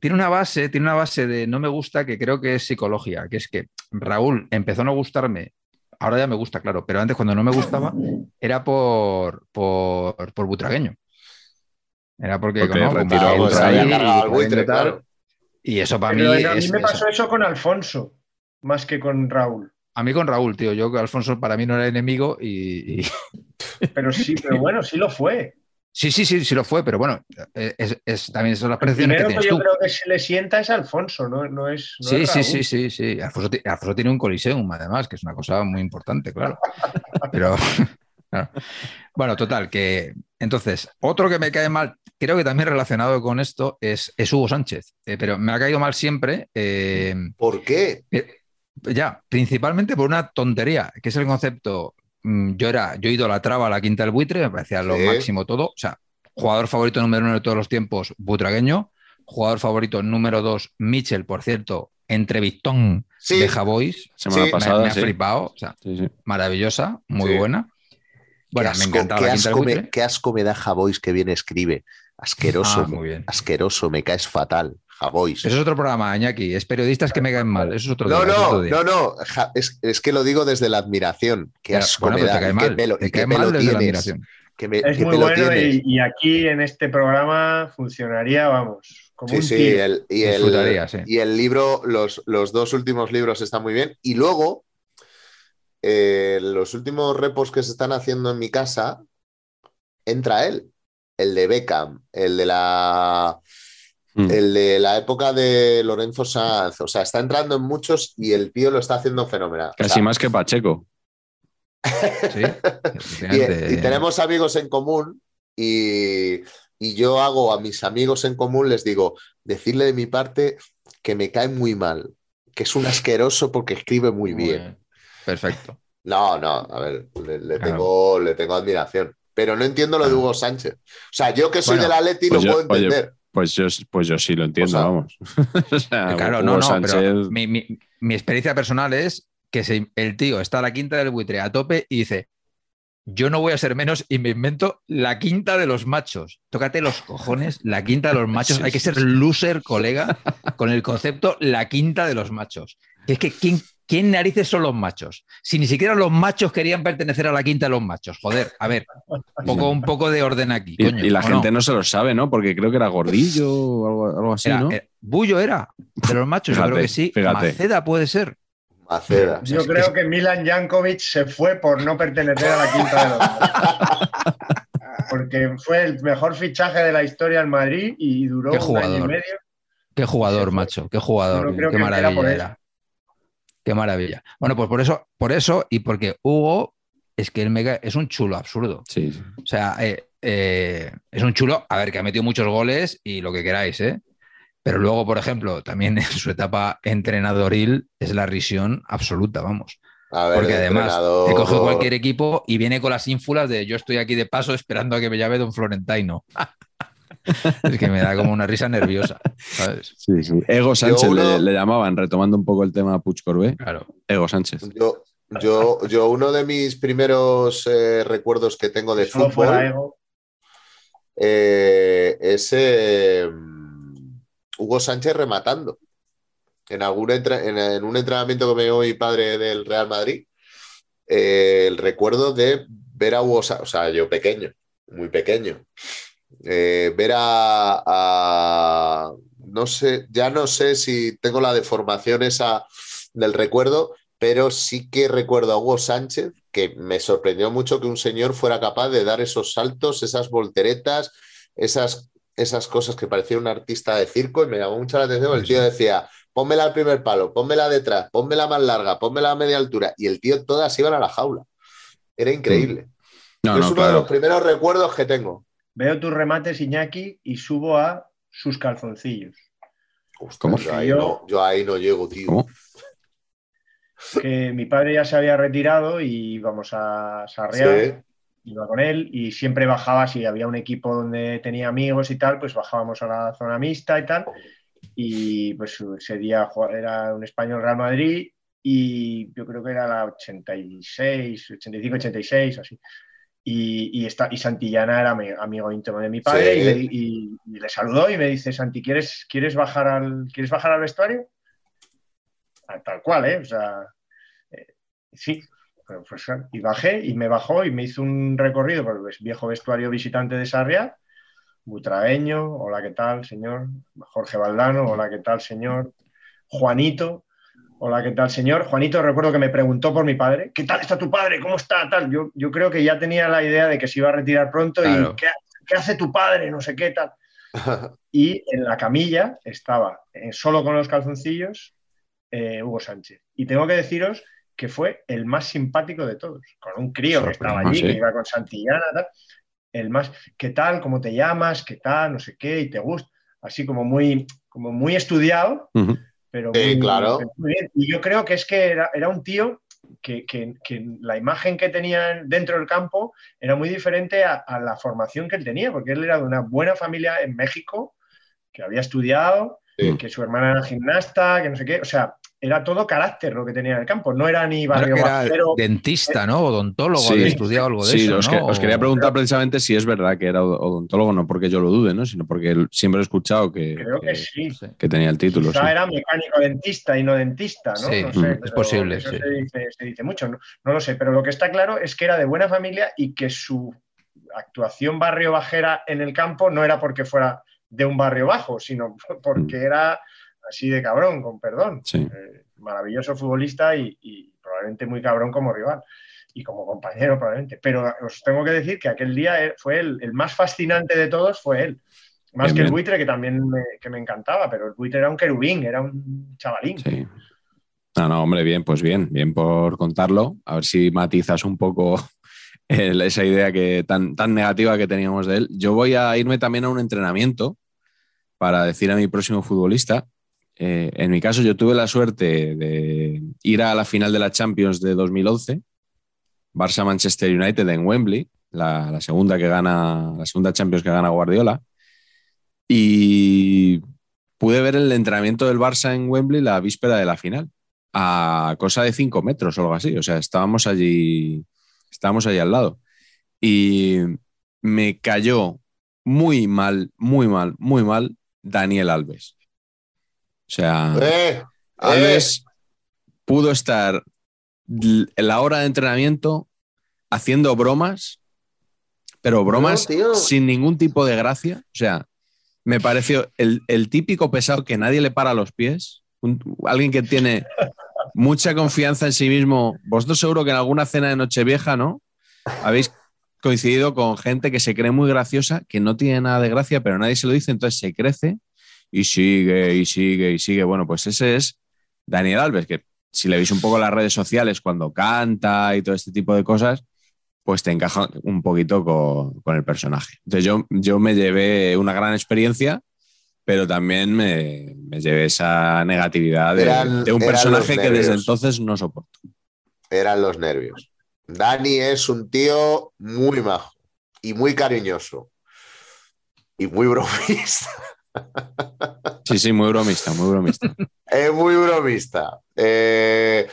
tiene una base, tiene una base de no me gusta que creo que es psicología, que es que Raúl empezó a no gustarme, ahora ya me gusta, claro, pero antes cuando no me gustaba era por, por, por butragueño. Era porque, Porque ¿no? como retiró, pues, había y buitre, claro. Eso para mí, Pero a mí es- me pasó eso con Alfonso, más que con Raúl. A mí con Raúl, tío. Yo, Alfonso, para mí no era enemigo y, y- [laughs] Pero sí, pero bueno, sí lo fue. Sí, sí, sí, sí lo fue, pero bueno, eh, es, es- también son las El percepciones que primero que tienes yo tú. creo que se le sienta es Alfonso, no, no es. no Sí, es sí, sí, sí, sí. Alfonso, Alfonso tiene un coliseum, además, que es una cosa muy importante, claro. [laughs] Pero, [laughs] Claro. Bueno, total, que entonces, otro que me cae mal, creo que también relacionado con esto, es, es Hugo Sánchez, eh, pero me ha caído mal siempre. eh, ¿Por qué? eh, ya, principalmente por una tontería, que es el concepto. mm, Yo era, yo idolatraba a la quinta del buitre, me parecía lo Sí. máximo todo. O sea, jugador favorito número uno de todos los tiempos, butragueño. Jugador favorito número dos, Mitchell, por cierto, entrevistón Sí. de Javois. Semana Sí. Me- pasada, me, ha sí. flipado. O sea, Sí, sí. maravillosa, muy Sí. buena. Bueno, qué me asco, encantaba qué la quinta del asco me, buitre. qué asco me da Javois que bien escribe. Asqueroso. Ah, muy bien. Asqueroso, me caes fatal. Javois. Eso es otro programa, Iñaki. Es periodistas que me caen mal. Eso es otro No, día, otro no, día. no, no. ja- es, es que lo digo desde la admiración. Qué asco bueno, me pero da. te cae mal. qué pelo, te y qué cae mal pelo desde la admiración. Me- Es muy bueno y, y aquí en este programa funcionaría, vamos, como Sí, un sí, el- y, el, sí. y el libro, los, los dos últimos libros están muy bien. Y luego, eh, los últimos repos que se están haciendo en mi casa, entra él, el de Beckham, el de la, Mm. el de la época de Lorenzo Sanz. O sea, está entrando en muchos y el tío lo está haciendo fenomenal. O Casi sea, más que Pacheco. [laughs] Sí, y, tenemos amigos en común y, y yo hago a mis amigos en común, les digo, decirle de mi parte que me cae muy mal, que es un asqueroso porque escribe muy bien. Perfecto. No, no, a ver, le, le Claro. tengo, le tengo admiración. Pero no entiendo lo de. Hugo Sánchez. O sea, yo que soy Bueno, del Atleti pues lo yo- puedo oye, entender. Pues yo, pues yo sí lo entiendo, [laughs] O sea, vamos. O sea, claro, no, no, Sánchez- pero mi, mi- mi experiencia personal es que se- el tío está a la quinta del buitre a tope y dice, yo no voy a ser menos y me invento la quinta de los machos. Tócate los cojones, la quinta de los [laughs] machos. Hay que ser loser, colega, con el concepto la quinta de los machos. Es que, ¿quién, ¿quién narices son los machos? Si ni siquiera los machos querían pertenecer a la quinta de los machos. Joder, a ver, un poco, un poco de orden aquí. Y, coño, y la ¿o gente no? no? se lo sabe, ¿no? Porque creo que era gordillo o algo, algo así, Era- ¿no? eh, Bullo era de los machos, yo creo que sí. fíjate. Maceda puede ser. Maceda. Yo es creo es- que Milan Jankovic se fue por no pertenecer a la quinta de los Porque fue el mejor fichaje de la historia en Madrid y duró Qué un año y jugador. medio. Qué jugador, macho, qué jugador, qué era maravilla era. Qué maravilla. Bueno, pues por eso, por eso y porque Hugo es que el mega es un chulo absurdo. Sí, sí. O sea, eh, eh, es un chulo, a ver, que ha metido muchos goles y lo que queráis, ¿eh? Pero luego, por ejemplo, también [laughs] en su etapa entrenadoril es la risión absoluta, vamos. A ver, Porque de además entrenador- te coge cualquier equipo y viene con las ínfulas de yo estoy aquí de paso esperando a que me llame Don Florentino. [laughs] [laughs] es que me da como una risa nerviosa, ¿sabes? Sí, sí. Ego Sánchez uno- le, le llamaban, retomando un poco el tema Puig Corbé. Claro. Ego Sánchez. Yo, yo, yo, uno de mis primeros eh, recuerdos que tengo de Solo fútbol ego. eh, es eh, Hugo Sánchez rematando. En, algún entra- en, en un entrenamiento que me dio mi padre del Real Madrid, eh, el recuerdo de ver a Hugo Sánchez, o sea, yo pequeño, muy pequeño, eh, ver a, a- no sé, ya no sé si tengo la deformación esa del recuerdo, pero sí que recuerdo a Hugo Sánchez, que me sorprendió mucho que un señor fuera capaz de dar esos saltos, esas volteretas, esas, esas cosas que parecía un artista de circo y me llamó mucho la atención. El tío decía, pónmela al primer palo, pónmela detrás, pónmela más larga, pónmela a media altura. Y el tío todas iban a la jaula. Era increíble. No, es no, uno de los primeros recuerdos que tengo. Veo tus remates, Iñaki, y subo a sus calzoncillos. Ostras, ¿Cómo? Yo ahí, Yo- no, yo ahí no llego, tío. ¿Cómo? Que mi padre ya se había retirado y íbamos a Sarriá. Sí. iba con él y siempre bajaba, si había un equipo donde tenía amigos y tal, pues bajábamos a la zona mixta y tal. Y pues ese día era un español Real Madrid y yo creo que era la 86, 85, 86, así. Y, y, esta, y Santillana era mi amigo íntimo de mi padre Sí. y, le, di- y- y le saludó y me dice, Santi, ¿quieres, quieres, bajar, al, ¿quieres bajar al vestuario? Ah, Tal cual, ¿eh? O sea, eh, sí, pues, y bajé y me bajó y me hizo un recorrido por el viejo vestuario visitante de Sarriá, Butragueño, hola, ¿qué tal, señor? Jorge Valdano, hola, ¿qué tal, señor? Juanito, hola, ¿qué tal, señor? Juanito, recuerdo que me preguntó por mi padre, ¿qué tal está tu padre? ¿Cómo está? Tal. Yo, yo creo que ya tenía la idea de que se iba a retirar pronto Claro. y ¿qué, qué hace tu padre? No sé qué tal. [laughs] Y en la camilla estaba, eh, solo con los calzoncillos, eh, Hugo Sánchez. Y tengo que deciros que fue el más simpático de todos, con un crío que estaba allí, sí. que iba con Santillana, tal, el más, ¿qué tal? ¿Cómo te llamas? ¿Qué tal? No sé qué, y te gusta, así como muy, como muy estudiado. Pero Sí, claro. pero muy bien. Y yo creo que es que era, era un tío que, que- que la imagen que tenía dentro del campo era muy diferente a, a la formación que él tenía, porque él era de una buena familia en México, que había estudiado, Sí. que su hermana era gimnasta, que no sé qué, o sea, era todo carácter lo que tenía en el campo, no era ni barrio Era bajero. dentista, ¿no? Odontólogo, Sí. había estudiado algo de Sí, eso, os, ¿no? que- os quería preguntar precisamente si es verdad que era od- odontólogo, no porque yo lo dude, ¿no? sino porque siempre he escuchado que, Creo que que- sí. Sí. que tenía el título. Quizá sí. era mecánico dentista y no dentista, ¿no? Sí, No sé, mm, es posible, Eso sí. se, dice, se dice mucho, no, no lo sé, pero lo que está claro es que era de buena familia y que su actuación barrio bajera en el campo no era porque fuera de un barrio bajo, sino [laughs] porque era así de cabrón, con perdón. Sí. Eh, maravilloso futbolista y, y probablemente muy cabrón como rival y como compañero probablemente. Pero os tengo que decir que aquel día eh, fue el, el más fascinante de todos, fue él. Más Bien, que el bien. buitre, que también me, que me encantaba, pero el buitre era un querubín, era un chavalín. Sí. No, no, hombre, bien, pues bien, bien por contarlo. A ver si matizas un poco [laughs] el- esa idea que tan, tan negativa que teníamos de él. Yo voy a irme también a un entrenamiento para decir a mi próximo futbolista. Eh, en mi caso, yo tuve la suerte de ir a la final de la Champions de 2011, Barça-Manchester United en Wembley, la, segunda que gana, la segunda Champions que gana Guardiola. Y pude ver el entrenamiento del Barça en Wembley la víspera de la final, a cosa de cinco metros o algo así. O sea, estábamos allí, estábamos allí al lado. Y me cayó muy mal, muy mal, muy mal Daniel Alves. O sea, Eh, pudo estar en la hora de entrenamiento haciendo bromas, pero bromas No, sin ningún tipo de gracia. O sea, me pareció el, el típico pesado que nadie le para los pies, un- alguien que tiene mucha confianza en sí mismo. Vosotros seguro que en alguna cena de Nochevieja, ¿no? Habéis coincidido con gente que se cree muy graciosa, que no tiene nada de gracia, pero nadie se lo dice, entonces se crece y sigue y sigue y sigue. Bueno, pues ese es Daniel Alves, que si le veis un poco las redes sociales cuando canta y todo este tipo de cosas, pues te encaja un poquito con, con el personaje. Entonces yo, yo me llevé una gran experiencia, pero también me, me llevé esa negatividad de, Eran- de un personaje que desde entonces no soporto. eran los nervios. Dani es un tío muy majo y muy cariñoso y muy bromista. [laughs] [laughs] Sí, sí, muy bromista, muy bromista. Es muy bromista. Eh,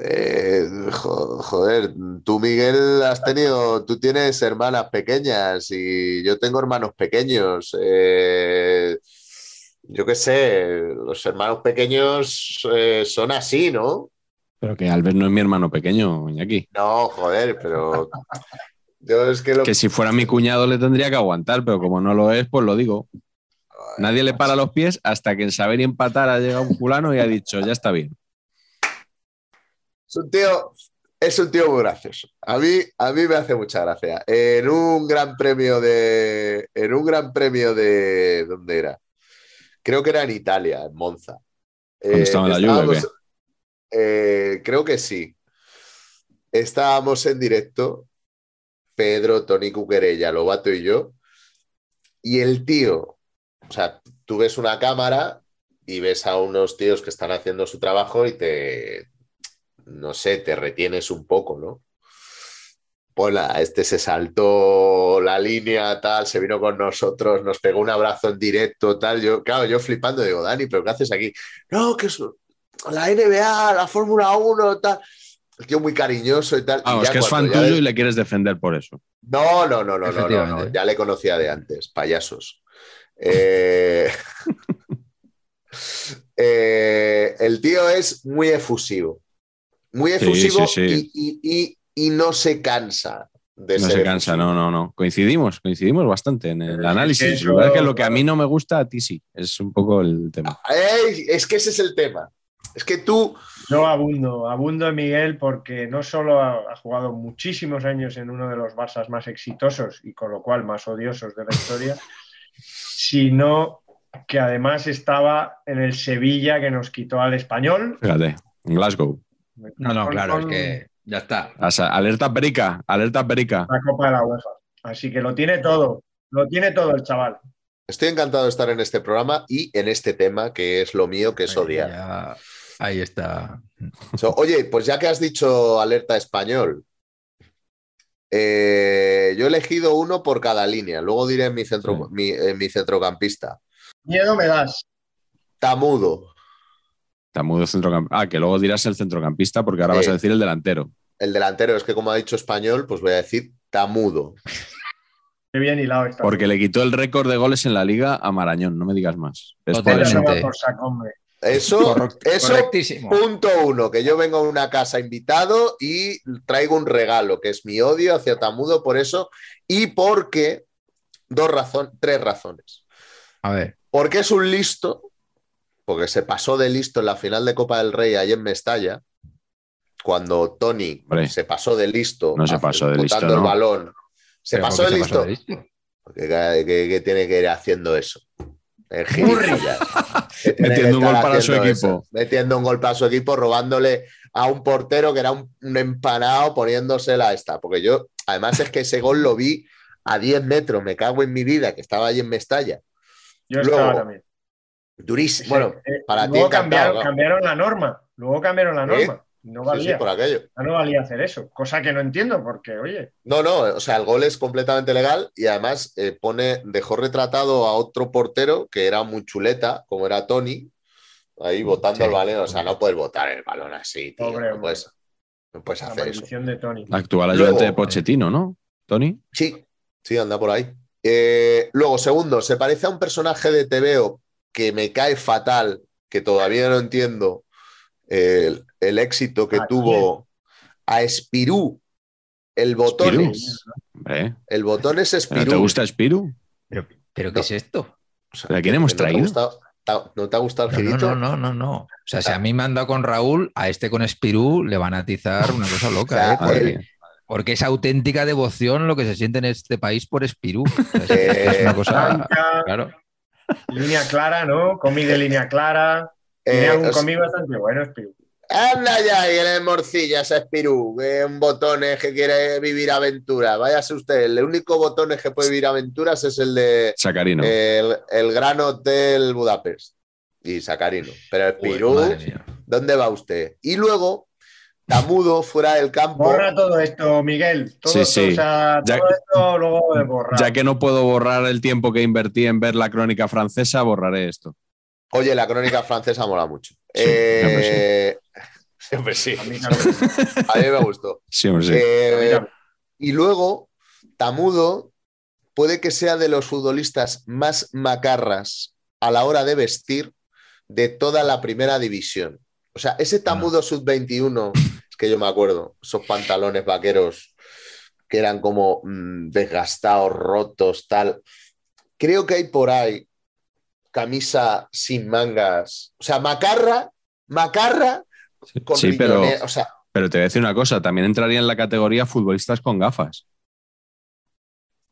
eh, jo- joder, tú, Miguel, has tenido, tú tienes hermanas pequeñas y yo tengo hermanos pequeños. Eh, yo qué sé, los hermanos pequeños eh, son así, ¿no? Pero que Alves no es mi hermano pequeño, Iñaki. No, joder, pero yo es que lo Que si fuera mi cuñado le tendría que aguantar, pero como no lo es, pues lo digo. Nadie le para los pies hasta que en saber y empatar ha llegado un fulano y ha dicho, ya está bien. Es un tío, es un tío muy gracioso. A mí, a mí me hace mucha gracia. En un gran premio de. En un gran premio de. ¿Dónde era? Creo que era en Italia, en Monza. Cuando estaba en la estábamos- eh, creo que sí. Estábamos en directo, Pedro, Tony Cuquerella, Lobato y yo. Y el tío, o sea, tú ves una cámara y ves a unos tíos que están haciendo su trabajo y te, no sé, te retienes un poco, ¿no? Pues nada, este se saltó la línea, tal, se vino con nosotros, nos pegó un abrazo en directo, tal. Yo, claro, yo flipando, digo, Dani, ¿pero qué haces aquí? No, que es la NBA, la Fórmula 1, tal. El tío muy cariñoso y tal. y Vamos, ya que es fan tuyo de- y le quieres defender por eso. no, no, no, no, no, no, ya le conocía de antes, payasos. Eh, eh, el tío es muy efusivo, muy efusivo sí, sí. Y, y- y- y no se cansa de No ser se cansa, efusivo. no, no, no. Coincidimos, coincidimos bastante en el Pero es que análisis. Lo es que lo que a mí no me gusta, a ti sí. Es un poco el tema. Ey, es que ese es el tema. Es que tú, Yo abundo, abundo en Miguel porque no solo ha, ha jugado muchísimos años en uno de los Barças más exitosos y con lo cual más odiosos de la historia, [laughs] sino que además estaba en el Sevilla que nos quitó al español, Fíjate, en Glasgow. No, no, claro, es que ya está. O sea, alerta perica, alerta perica. La Copa de la UEFA. Así que lo tiene todo. Lo tiene todo el chaval. Estoy encantado de estar en este programa y en este tema que es lo mío, que es Ahí odiar. ya- ahí está. So, oye, pues ya que has dicho alerta español, eh, yo he elegido uno por cada línea. Luego diré mi, centro, Sí. mi, eh, mi centrocampista. Miedo me das. Tamudo, Tamudo centrocampista. Ah, que luego dirás el centrocampista porque ahora Sí. vas a decir el delantero. el delantero, es que como ha dicho español, pues voy a decir Tamudo. Qué bien hilado está. Porque le quitó el récord de goles en la liga a Marañón, no me digas más. Es por Totalmente. Eso. Eso Correct- punto uno, que yo vengo a una casa invitado y traigo un regalo, que es mi odio hacia Tamudo por eso y porque, dos razones, tres razones. A ver, Porque es un listo, porque se pasó de listo en la final de Copa del Rey ahí en Mestalla, cuando Tony Hombre. se pasó de listo, No se pasó de listo, botando el ¿no? balón. Se ¿pero pasó de se listo. pasó de listo? Porque ¿qué, qué- qué tiene que ir haciendo eso? El gilipollas. Que [laughs] tiene Metiendo un gol para su equipo. Metiendo un gol para su equipo, robándole a un portero que era un, un empanado poniéndosela a esta. Porque yo, además es que ese gol lo vi a 10 metros, me cago en mi vida, que estaba ahí en Mestalla. Yo Luego, estaba también. Durísimo. Bueno, eh, para ti luego encantado, cambiaron, claro. cambiaron la norma. Luego cambiaron la ¿Sí? norma. No valía. sí, por aquello. No valía hacer eso. Cosa que no entiendo porque, oye, No, no, o sea, el gol es completamente legal y además eh, pone, dejó retratado a otro portero que era muy chuleta, como era Tony, ahí botando Sí. el balón. O sea, no puedes botar el balón así, tío. Pobre no, puedes, no puedes hacer eso. de Tony. Actual Luego- ayudante de Pochettino, ¿no? Tony. Sí, sí, anda por ahí. Eh, luego, segundo, se parece a un personaje de TVO que me cae fatal, que todavía no entiendo el, el éxito que ¿A tuvo a Espirú. El botón Espirú. es, Hombre, el botón es ¿pero Espirú. ¿Te gusta Spiru? ¿Pero, pero qué No. es esto? O sea, ¿Pero a quién hemos ¿no te ha traído? gustado- ¿No te ha gustado el No, no, girito? no, no, no, no. O sea, si a mí me han dado con Raúl, a este con Espirú le van a atizar una cosa [laughs] loca, O sea, ¿eh? Porque, es auténtica devoción lo que se siente en este país por Espirú. O sea, es, Eh, es una cosa. Blanca, Claro. línea clara, ¿no? Comí de línea clara. Eh, Tiene algún os- comí bastante bueno, Spiru. Anda ya, y el morcilla, ese Espirú, que un botones que quiere vivir aventuras. Váyase usted, el único botones que puede vivir aventuras es el de Sacarino. el, el Gran Hotel Budapest y Sacarino. Pero Uy, mía. ¿dónde va usted? Y luego, Tamudo fuera del campo. Borra todo esto, Miguel. Todo, Sí, sí. O sea, Ya- todo esto luego de borrar. Ya que no puedo borrar el tiempo que invertí en ver la crónica francesa, borraré esto. Oye, la crónica francesa mola mucho. Sí, Eh, Siempre sí. A mí también. A mí me gustó. Sí, hombre, sí. Eh, y luego, Tamudo puede que sea de los futbolistas más macarras a la hora de vestir de toda la primera división. O sea, ese Tamudo sub-21, es que yo me acuerdo, esos pantalones vaqueros que eran como mm, desgastados, rotos, tal. Creo que hay por ahí camisa sin mangas. O sea, macarra, macarra con Sí, pero, riñonera. O sea, pero te voy a decir una cosa, también entraría en la categoría futbolistas con gafas.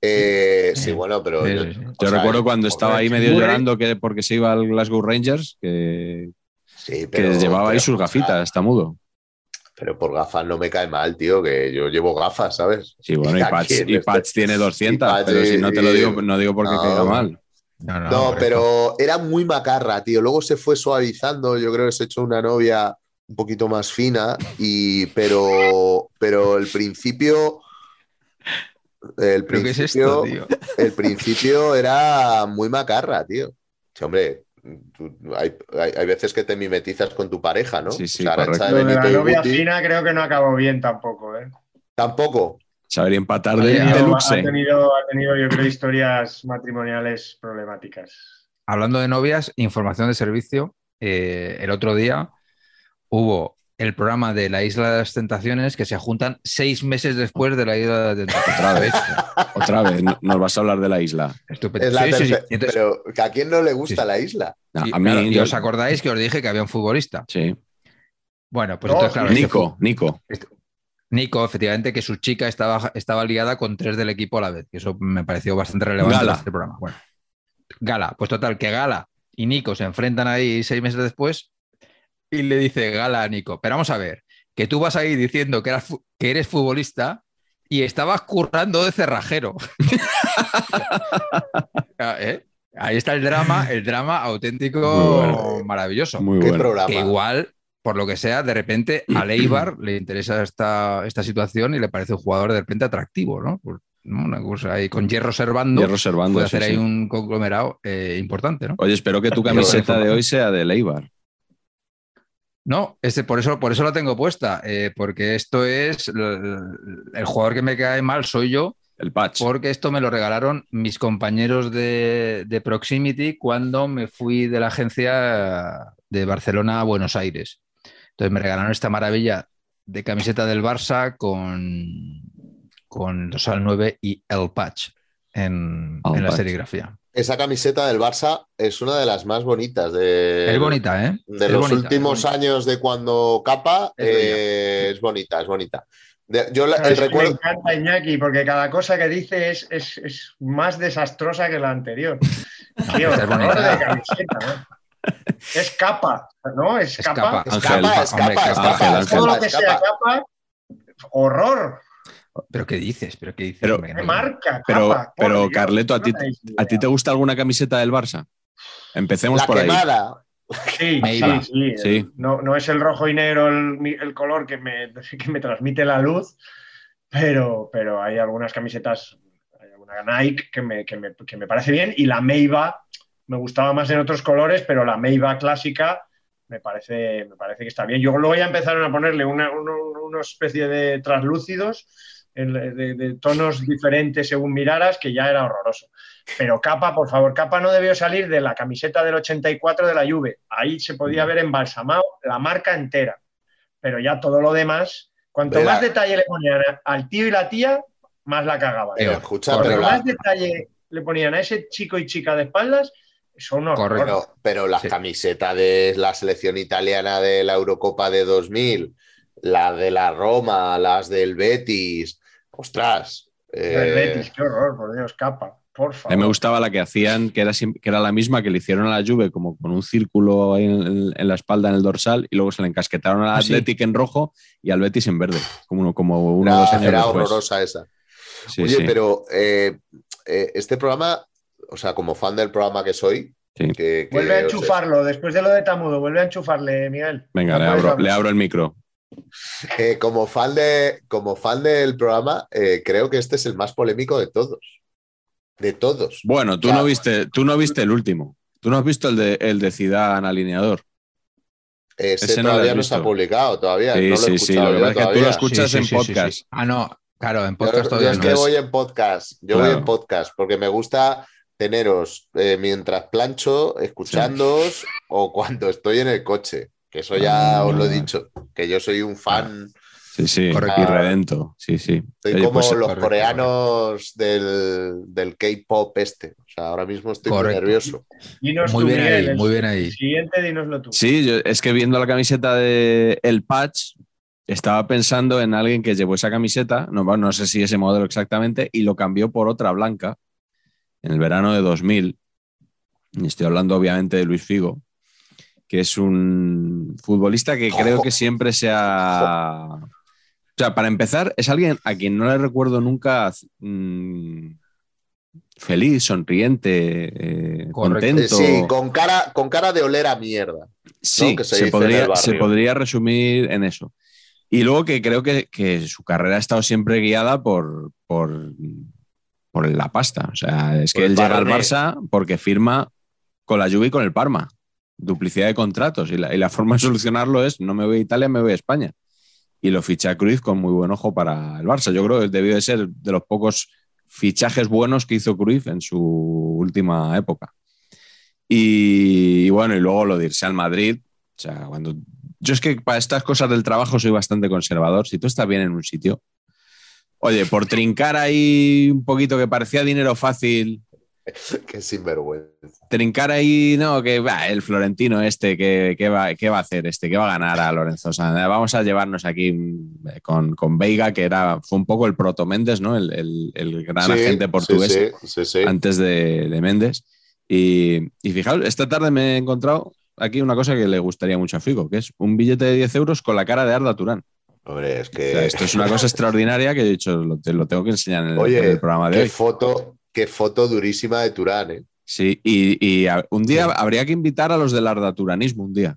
Eh, sí, Sí. bueno, pero Sí, yo, sí, sí. o Yo sea, recuerdo cuando estaba ahí medio Murray- llorando que porque se iba al Glasgow Rangers, que, sí, que pero- llevaba ahí sus o sea, gafitas, está mudo. pero por gafas no me cae mal, tío, que yo llevo gafas, ¿sabes? Sí, bueno, y [laughs] Patch, y este- Patch tiene [laughs] 200, y Patch pero si no te lo digo, no digo porque no. caiga mal. No, no, No, correcto. pero era muy macarra, tío. Luego se fue suavizando. Yo creo que se echó una novia un poquito más fina, y, pero, pero el principio. El ¿Pero qué es esto, principio, tío? el principio era muy macarra, tío. Sí, hombre, tú- hay, hay- hay veces que te mimetizas con tu pareja, ¿no? Sí, sí, O sea, la novia Guti, fina creo que no acabó bien tampoco, ¿eh? Tampoco. Saber empatar de, ha de Ha luxe. tenido, ha tenido, yo creo, historias matrimoniales problemáticas. Hablando de novias, información de servicio. eh, el otro día hubo el programa de la Isla de las Tentaciones que se juntan seis meses después de la Isla de las Tentaciones. Otra vez. Otra vez, no- nos vas a hablar de la isla. Estupendo. Es la Sí, sí, sí. tercera- Y entonces- Pero a quién no le gusta la isla. No, a mí, claro, y yo- os acordáis que os dije que había un futbolista. Sí. Bueno, pues No, entonces, claro, este Nico, Nico. Nico, efectivamente, que su chica estaba, estaba liada con tres del equipo a la vez, que eso me pareció bastante relevante Gala. en este programa. Bueno, Gala, pues total, que Gala y Nico se enfrentan ahí seis meses después y le dice Gala a Nico, pero vamos a ver, que tú vas ahí diciendo que, eras, que eres futbolista y estabas currando de cerrajero. [laughs] ¿Eh? Ahí está el drama, el drama auténtico maravilloso. Muy ¿Qué bueno. programa? Que igual, por lo que sea, de repente a [clears throat] Leibar le interesa esta, esta situación y le parece un jugador de repente atractivo, ¿no? ¿no? Una cosa ahí con hierro servando. Y reservando. puede sí, hacer ahí sí. un conglomerado eh, importante, ¿no? Oye, espero que tu [laughs] camiseta de hoy sea de Leibar. No, este, por, eso, por eso la tengo puesta, eh, porque esto es el, el jugador que me cae mal soy yo, El patch. porque esto me lo regalaron mis compañeros de, de Proximity cuando me fui de la agencia de Barcelona a Buenos Aires. Entonces me regalaron esta maravilla de camiseta del Barça con, con los al 9 y el patch en, El en la patch. serigrafía. Esa camiseta del Barça es una de las más bonitas de, Es bonita, ¿eh? de Es los bonita, últimos es bonita. años de cuando capa. Es eh, es bonita, es bonita. De- yo la- el recuerdo. Me encanta Iñaki, porque cada cosa que dice es, es, es más desastrosa que la anterior. [laughs] Tío, es bonita. de camiseta, ¿no? Es capa, ¿no? Es, capa. capa. Es Ángel, capa, es hombre, capa, es Ángel, capa, es Ángel. Todo lo que sea capa. horror. ¿Pero qué dices? ¿Pero qué dices? Pero- ¿Qué marca? Pero, capa, pero Dios, Carleto, ¿a no ti, ¿a ti te gusta alguna camiseta del Barça? Empecemos La por ahí. quemada. Sí, Me sí, iba. sí. Sí. No, no es el rojo y negro el, el color que me, [laughs] que me transmite la luz, pero, pero hay algunas camisetas, hay alguna Nike que me, que, me, que me parece bien y la Meiba me gustaba más en otros colores, pero la Meiba clásica me parece, me parece que está bien. Yo luego ya empezaron a ponerle una, una especie de translúcidos de, de tonos diferentes según miraras, que ya era horroroso. Pero Capa, por favor, Capa no debió salir de la camiseta del 84 de la Juve. Ahí se podía ver embalsamado la marca entera. Pero ya todo lo demás, cuanto De la- más detalle le ponían al tío y la tía, más la cagaban. Pero escucha, pero, la- más detalle le ponían a ese chico y chica de espaldas, son unos Correcto. horrores. pero, pero la Sí. camiseta de la selección italiana de la Eurocopa de 2000, la de la Roma, las del Betis. Ostras. eh, El Betis, qué horror, por Dios, Capa, por A favor. mí me gustaba la que hacían, que era, que era la misma que le hicieron a la Juve, como con un círculo ahí en, en la espalda, en el dorsal, y luego se le encasquetaron al Ah, sí. Athletic en rojo y al Betis en verde, como uno, como uno era dos años era después. horrorosa esa. Sí, Oye, sí, pero eh, eh, este programa, o sea, como fan del programa que soy, sí. que, que Vuelve a enchufarlo, después de lo de Tamudo, vuelve a enchufarle, Miguel. Venga, le abro, hablar. le abro el micro. [laughs] eh, como, fan de, como fan del programa, eh, creo que este es el más polémico de todos. De todos. Bueno, tú no viste, tú no viste el último. Tú no has visto el de el de Zidane alineador. Ese, ese no lo todavía no se ha publicado, todavía. Sí, no lo he sí, sí, escuchado lo que yo pasa es que tú lo escuchas en podcast. Ah, no, claro, en Yo, podcast yo todavía es no. que es. voy en podcast. Yo voy en podcast porque me gusta teneros eh, mientras plancho, escuchándoos o cuando estoy en el coche. Que eso ya Ah. os lo he dicho. Que yo soy un fan. Sí, sí, Correcto. y redento. Sí, sí. Oye, como pues, los correcto, coreanos del, del K-pop este. O sea, ahora mismo estoy muy nervioso. Dinos Muy tú, bien Miguel, ahí, muy bien ahí. Siguiente, dínoslo tú. Sí, yo- es que viendo la camiseta de El Patch, estaba pensando en alguien que llevó esa camiseta, no, no sé si ese modelo exactamente, y lo cambió por otra blanca en el verano de 2000. Y estoy hablando obviamente de Luis Figo, que es un futbolista que creo que siempre se ha... O sea, para empezar, es alguien a quien no le recuerdo nunca mm, feliz, sonriente, eh, contento. Sí, con cara, con cara de oler a mierda. Sí, que se se, podría, se podría resumir en eso. Y luego que creo que, que su carrera ha estado siempre guiada por, por, por la pasta. O sea, es que él llega al. Barça porque firma con la Juve y con el Parma. Duplicidad de contratos. Y la, y la forma de solucionarlo es no me voy a Italia, me voy a España. Y lo ficha Cruz con muy buen ojo para el Barça. Yo creo que debió de ser de los pocos fichajes buenos que hizo Cruyff en su última época. Y, y bueno, y luego lo de irse al Madrid. O sea, cuando. Yo es que para estas cosas del trabajo soy bastante conservador. Si tú estás bien en un sitio, oye, por trincar ahí un poquito que parecía dinero fácil, [laughs] Qué sinvergüenza. trincar ahí, no, que va, el florentino este, que, que va, ¿qué va a hacer este? ¿Qué va a ganar a Lorenzo? Vamos a llevarnos aquí mm, con, con Veiga, que era, fue un poco el proto Méndez, ¿no? El, el- el gran Sí, agente sí, portugués Sí, sí, sí. antes de, de Méndez. Y, y fijaos, esta tarde me he encontrado aquí una cosa que le gustaría mucho a Figo, que es un billete de 10 euros con la cara de Arda Turán. Hombre, es O que. sea, esto es una cosa extraordinaria que he dicho, lo, te lo tengo que enseñar en el, Oye, en el programa de qué hoy. foto, qué foto durísima de Turán, ¿eh? Sí, y, y a- un día Sí. habría que invitar a los del ardaturanismo un día.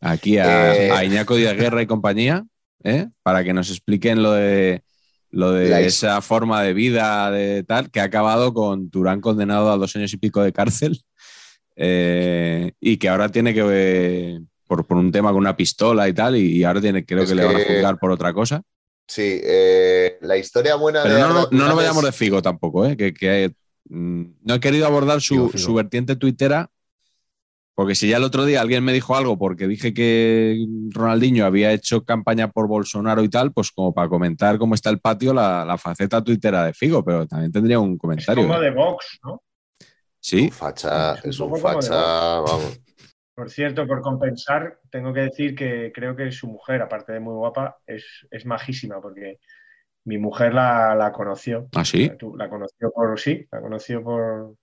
Aquí a, Eh. a Iñaco Díaz Guerra y compañía, ¿eh? para que nos expliquen lo de, lo de La esa forma de vida de tal, que ha acabado con Turán condenado a dos años y pico de cárcel eh, y que ahora tiene que, por, por un tema con una pistola y tal, y ahora tiene, creo Es que, le van a juzgar por otra cosa. Sí, eh, la historia buena Pero de no, no, no nos vayamos de es- Figo tampoco, ¿eh? que, que, mm, no he querido abordar su, Figo, Figo. su vertiente tuitera, porque si ya el otro día alguien me dijo algo porque dije que Ronaldinho había hecho campaña por Bolsonaro y tal, pues como para comentar cómo está el patio, la, la faceta tuitera de Figo, pero también tendría un Es comentario. como ¿eh? de Vox, ¿no? Sí, Un facha, Es un es como facha, vamos. Por cierto, por compensar, tengo que decir que creo que su mujer, aparte de muy guapa, es, es majísima, porque mi mujer la, la conoció. ¿Ah, sí? La conoció por, sí, la conoció por,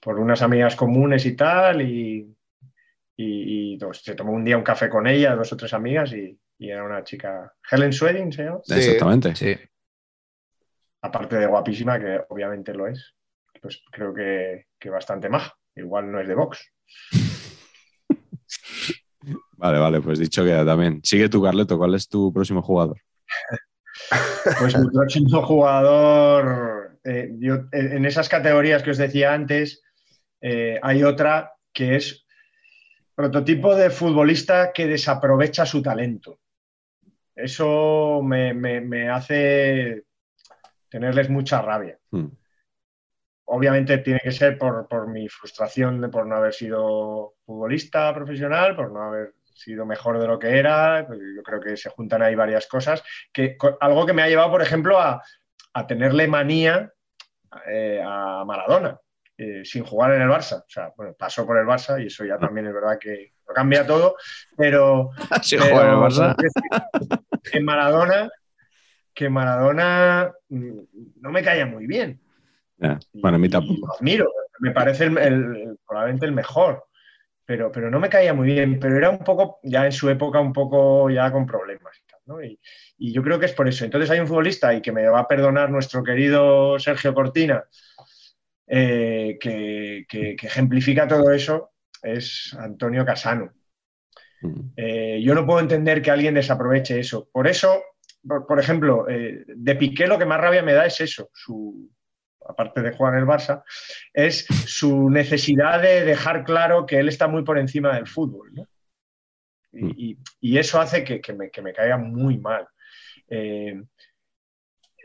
por unas amigas comunes y tal, y, y- y, pues, se tomó un día un café con ella, dos o tres amigas, y, y era una chica, Helen Swedding se llama, Sí. exactamente. Sí. aparte de guapísima, que obviamente lo es, pues creo que, que bastante maja, igual no es de Vox. Vale, vale, pues dicho queda también. Sigue tú, Carleto, ¿cuál es tu próximo jugador? [laughs] Pues mi próximo jugador, eh, yo, en esas categorías que os decía antes, eh, hay otra que es prototipo de futbolista que desaprovecha su talento. Eso me, me- me hace tenerles mucha rabia. Hmm. Obviamente tiene que ser por, por mi frustración de por no haber sido futbolista profesional, por no haber sido mejor de lo que era. Pues Yo creo que se juntan ahí varias cosas. Que, algo que me ha llevado, por ejemplo, a, a tenerle manía eh, a Maradona, eh, sin jugar en el Barça. O sea, bueno, pasó por el Barça y eso ya también es verdad que lo cambia todo, pero [laughs] pero, juega en el Barça. que Maradona, que Maradona mm, no me caía muy bien. Ya, Bueno, a mí tampoco. lo admiro, me parece el- el- el- probablemente el mejor, pero, pero no me caía muy bien, pero era un poco, ya en su época, un poco ya con problemas. y tal, ¿no? Y, y yo creo que es por eso. Entonces hay un futbolista, y que me va a perdonar nuestro querido Sergio Cortina, eh, que, que- que ejemplifica todo eso, es Antonio Casano. Mm. Eh, yo no puedo entender que alguien desaproveche eso. Por eso, por, por ejemplo, eh, de Piqué lo que más rabia me da es eso, su, aparte de jugar en el Barça, es su necesidad de dejar claro que él está muy por encima del fútbol. ¿no? Y, y- y eso hace que, que me, que me caiga muy mal. Eh,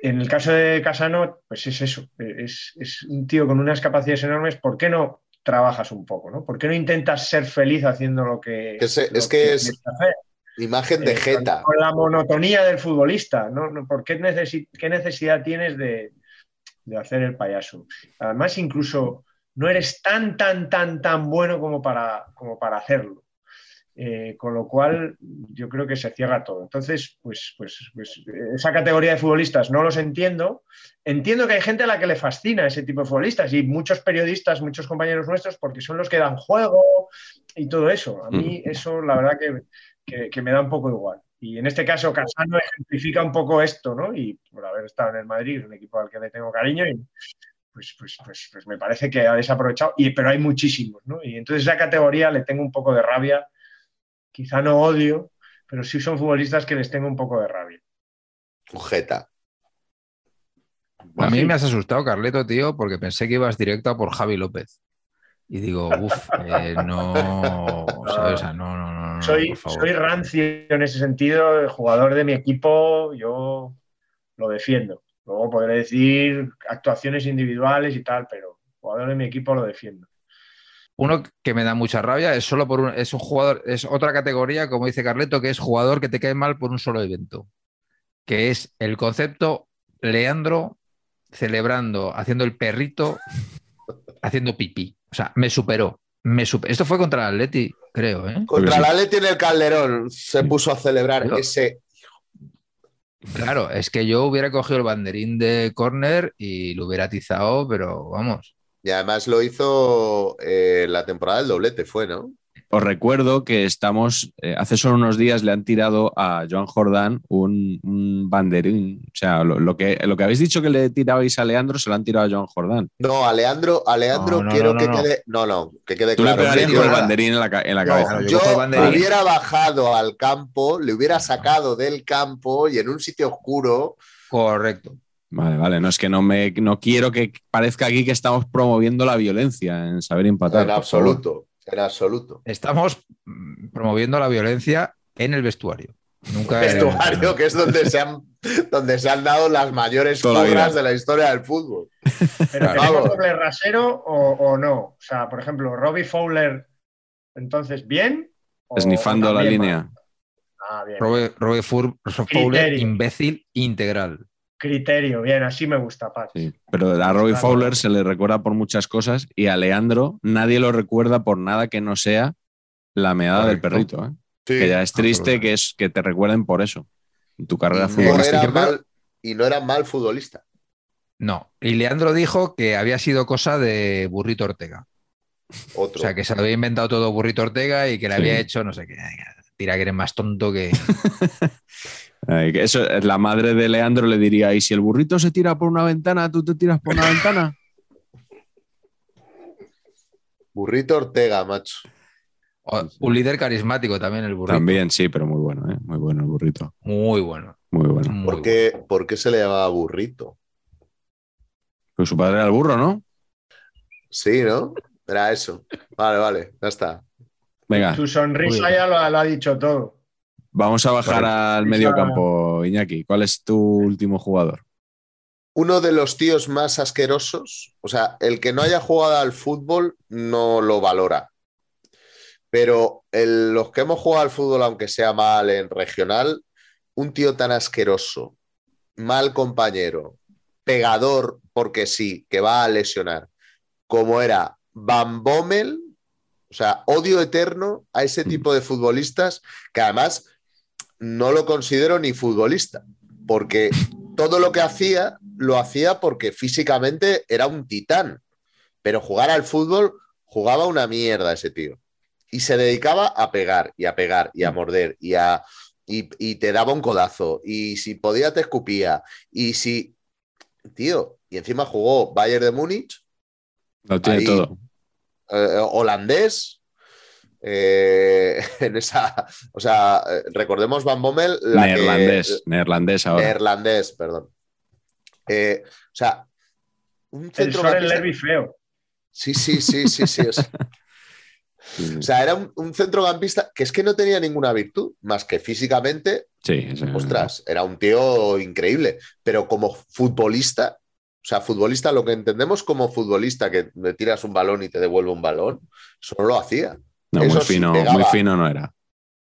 en el caso de Casano, pues es eso, es, es un tío con unas capacidades enormes. ¿Por qué no trabajas un poco? ¿no? ¿Por qué no intentas ser feliz haciendo lo que... Se- lo es que es- hacer? Imagen de Eh, Jeta. Con, con la monotonía del futbolista, ¿no? No, ¿Por qué, necesi- qué necesidad tienes de, de hacer el payaso? Además, incluso no eres tan, tan, tan, tan bueno como para, como para hacerlo. Eh, con lo cual, yo creo que se cierra todo. Entonces, pues, pues, pues esa categoría de futbolistas no los entiendo. Entiendo que hay gente a la que le fascina ese tipo de futbolistas y muchos periodistas, muchos compañeros nuestros, porque son los que dan juego y todo eso. A mí eso, la verdad que, que, que me da un poco igual. Y en este caso, Casano ejemplifica un poco esto, ¿no? Y por haber estado en el Madrid, un equipo al que le tengo cariño, y pues, pues, pues, pues me parece que ha desaprovechado, y, pero hay muchísimos, ¿no? Y entonces esa categoría le tengo un poco de rabia, quizá no odio, pero sí son futbolistas que les tengo un poco de rabia. Jeta. A mí Sí. me has asustado, Carleto, tío, porque pensé que ibas directo a por Javi López. Y digo, uff, [laughs] no, ¿sabes? O sea, no, no, no, no, soy, soy rancio en ese sentido, el jugador de mi equipo, yo lo defiendo. Luego podré decir actuaciones individuales y tal, pero jugador de mi equipo lo defiendo. Uno que me da mucha rabia es solo por un, es un jugador, es otra categoría, como dice Carleto, que es jugador que te cae mal por un solo evento. Que es el concepto Leandro celebrando, haciendo el perrito, [laughs] haciendo pipí. O sea, me superó. Me super- Esto fue contra el Atleti, creo, ¿eh? Contra sí. la Leti en el Calderón se puso a celebrar Pero- ese. Claro, es que yo hubiera cogido el banderín de córner y lo hubiera atizado, pero vamos. Y además lo hizo eh, la temporada del doblete, fue, ¿no? Os recuerdo que estamos, eh, hace solo unos días le han tirado a Joan Jordán un, un banderín. O sea, lo, lo que, lo que habéis dicho que le tirabais a Leandro, se lo han tirado a Joan Jordán. No, a Leandro, a Leandro No, no, quiero no, que no, no. quede. No, no, que quede Tú le claro. pegarías Yo- con el banderín en la, en la No, cabeza. Yo hubiera bajado al campo, le hubiera sacado del campo y en un sitio oscuro. Correcto. Vale, vale. No es que no me no quiero que parezca aquí que estamos promoviendo la violencia en saber empatar. en absoluto. En absoluto. Estamos mm, promoviendo la violencia en el vestuario. Nunca Vestuario, que es donde se han, donde se han dado las mayores vida. de la historia del fútbol. ¿Pero Claro. tenemos doble rasero o, o no? O sea, por ejemplo, Robbie Fowler, entonces, ¿bien? Esnifando la línea. Ah, bien. Robe Fur- Fowler, imbécil integral. Criterio, bien, así me gusta, Pat. Sí, pero a Robbie. Fowler se le recuerda por muchas cosas y a Leandro nadie lo recuerda por nada que no sea la meada del perrito. ¿eh? que ya es triste que, es, que te recuerden por eso. En tu carrera Y no, futbolística. era mal, y no era mal futbolista. No. Y Leandro dijo que había sido cosa de Burrito Ortega. Otro. O sea, que se lo había inventado todo Burrito Ortega y que le Sí. había hecho no sé qué. Tira que eres más tonto que. [laughs] Eso, la madre de Leandro le diría: ¿y si el burrito se tira por una ventana, tú te tiras por una ventana? [laughs] Burrito Ortega, macho. O- Un líder carismático también, el burrito. También, sí, pero muy bueno, ¿eh? muy bueno el burrito. Muy bueno. Muy bueno. muy ¿Por bueno. qué, por qué se le llamaba burrito? Pues su padre era el burro, ¿no? Sí, ¿no? Era eso. Vale, vale, ya está. Venga, Su sonrisa ya lo, lo ha dicho todo. Vamos a bajar al medio campo, Iñaki. ¿Cuál es tu último jugador? Uno de los tíos más asquerosos, o sea, el que no haya jugado al fútbol no lo valora. Pero el- los que hemos jugado al fútbol, aunque sea mal en regional, un tío tan asqueroso, mal compañero, pegador porque sí, que va a lesionar, como era Van Bommel, o sea, odio eterno a ese tipo de futbolistas que además no lo considero ni futbolista, porque todo lo que hacía lo hacía porque físicamente era un titán, pero jugar al fútbol jugaba una mierda ese tío. Y se dedicaba a pegar y a pegar y a morder y a y, y te daba un codazo y si podía te escupía y si tío, y encima jugó Bayern de Múnich, Lo tiene Ahí. todo. eh, holandés, eh, [laughs] en esa, o sea, recordemos Van Bommel, la que- Neerlandés, neerlandés ahora. Neerlandés, perdón. Eh, o sea, un El Soren centrocampista. Levy feo. Sí, sí, sí, sí, sí. O sea, [laughs] o sea, era un, un centrocampista que es que no tenía ninguna virtud, más que físicamente, Sí, sí. ostras, era un tío increíble. Pero como futbolista, o sea, futbolista, lo que entendemos como futbolista, que le tiras un balón y te devuelve un balón, eso no lo hacía. No, muy sí, fino, pegaba. muy fino no era.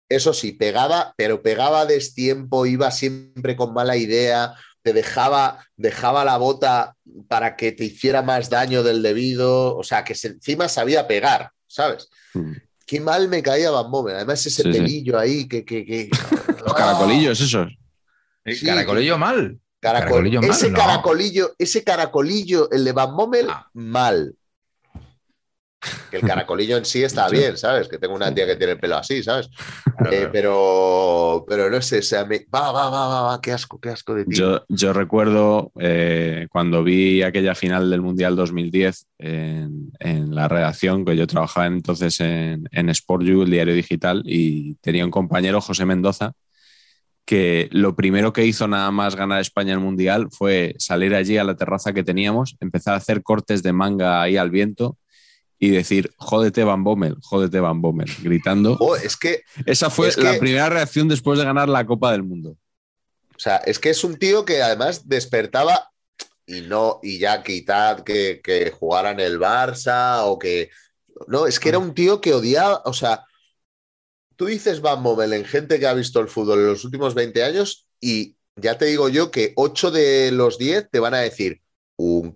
Eso sí, pegaba, pero pegaba a destiempo, iba siempre con mala idea, te dejaba, dejaba la bota para que te hiciera más daño del debido, o sea, que se- encima sabía pegar, ¿sabes? Mm. Qué mal me caía Van Bommel, además ese Sí, sí. pelillo ahí, que... que, que- [laughs] Los caracolillos esos. El Sí. Caracolillo mal. Caracol- Caracolillo mal, ese no. caracolillo, ese caracolillo, el de Van Bommel, Ah. mal. Que el caracolillo en sí [laughs] está bien, ¿sabes? Que tengo una tía que tiene el pelo así, ¿sabes? Eh, pero, pero no sé, o sea, me- va, va, va, va, va, qué asco, qué asco de ti. Yo, yo recuerdo eh, cuando vi aquella final del Mundial 2010 en, en la redacción, que yo trabajaba entonces en, en Sport You, el diario digital, y tenía un compañero, José Mendoza, que lo primero que hizo nada más ganar España el Mundial fue salir allí a la terraza que teníamos, empezar a hacer cortes de manga ahí al viento y decir, jódete Van Bommel, jódete Van Bommel, gritando. [laughs] Oh, es que, Esa fue es que- la primera reacción después de ganar la Copa del Mundo. o sea, es que es un tío que además despertaba y no, y ya quitad que, que jugara en el Barça o que. No, es que era un tío que odiaba, o sea, tú dices Van Bommel en gente que ha visto el fútbol en los últimos 20 años y ya te digo yo que 8 de los 10 te van a decir un,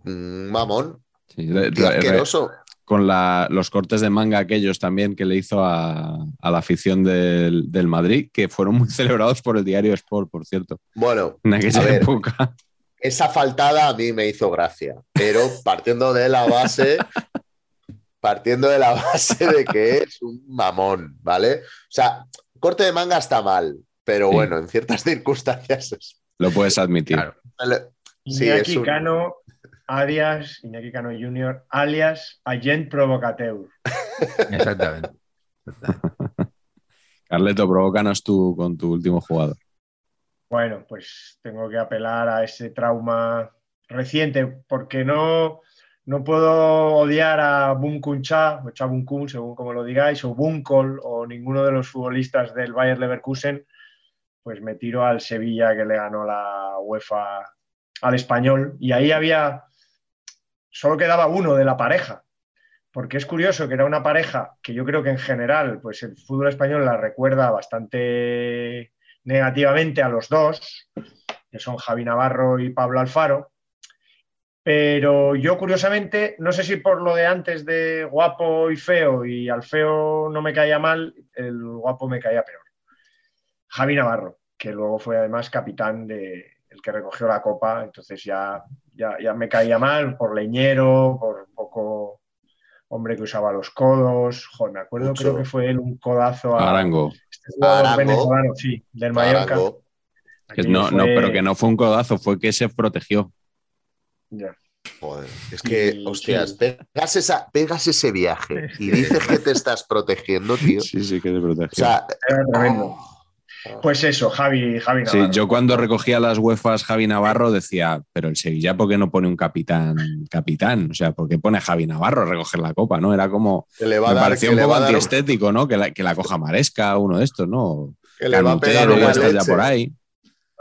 mamón, Sí, tío asqueroso. Con la- los cortes de manga aquellos también que le hizo a, a la afición del, del Madrid, que fueron muy [laughs] celebrados por el diario Sport, por cierto, Bueno, en aquella A ver. época. esa faltada a mí me hizo gracia, pero partiendo de la base, partiendo de la base de que es un mamón, ¿vale? O sea, corte de manga está mal, pero Sí. bueno, en ciertas [laughs] circunstancias es- Lo puedes admitir. Claro. Sí, Iñaki es un- Cano, alias Iñaki Cano Jr., alias Agent Provocateur. Exactamente. [laughs] Carleto, provócanos tú con tu último jugador. Bueno, pues tengo que apelar a ese trauma reciente, porque no, no puedo odiar a Bum Kun Cha, o Cha Bum Kun, según como lo digáis, o Bunkol, o ninguno de los futbolistas del Bayer Leverkusen, pues me tiro al Sevilla que le ganó la UEFA al español. Y ahí había, solo quedaba uno de la pareja, porque es curioso que era una pareja que yo creo que en general, pues el fútbol español la recuerda bastante negativamente a los dos, que son Javi Navarro y Pablo Alfaro. Pero yo, curiosamente, no sé si por lo de antes de guapo y feo, y al feo no me caía mal, el guapo me caía peor. Javi Navarro, que luego fue además capitán de el que recogió la copa, entonces ya, ya, ya me caía mal por leñero, por un poco hombre que usaba los codos. Joder, me acuerdo, Mucho. creo que fue él un codazo a Arango. este Arango. venezolano, sí, del Mallorca. No, no, pero que no fue un codazo, fue que se protegió. Ya. Joder, es que, Y- hostias, sí. pegas, esa, pegas ese viaje y dices que te estás protegiendo, tío. Sí, sí, que O protegió. sea, Era tremendo. oh, Pues eso, Javi, Javi Sí, Navarro. yo cuando recogía las UEFAs Javi Navarro decía, pero el Sevilla, ¿por qué no pone un capitán? Capitán, o sea, ¿por qué pone a Javi Navarro a recoger la copa? ¿No? Era como, que le va a me dar, parecía que un poco antiestético, ¿no? Que la, que la coja Maresca, uno de estos, ¿no? que le va a pegar ya por ahí.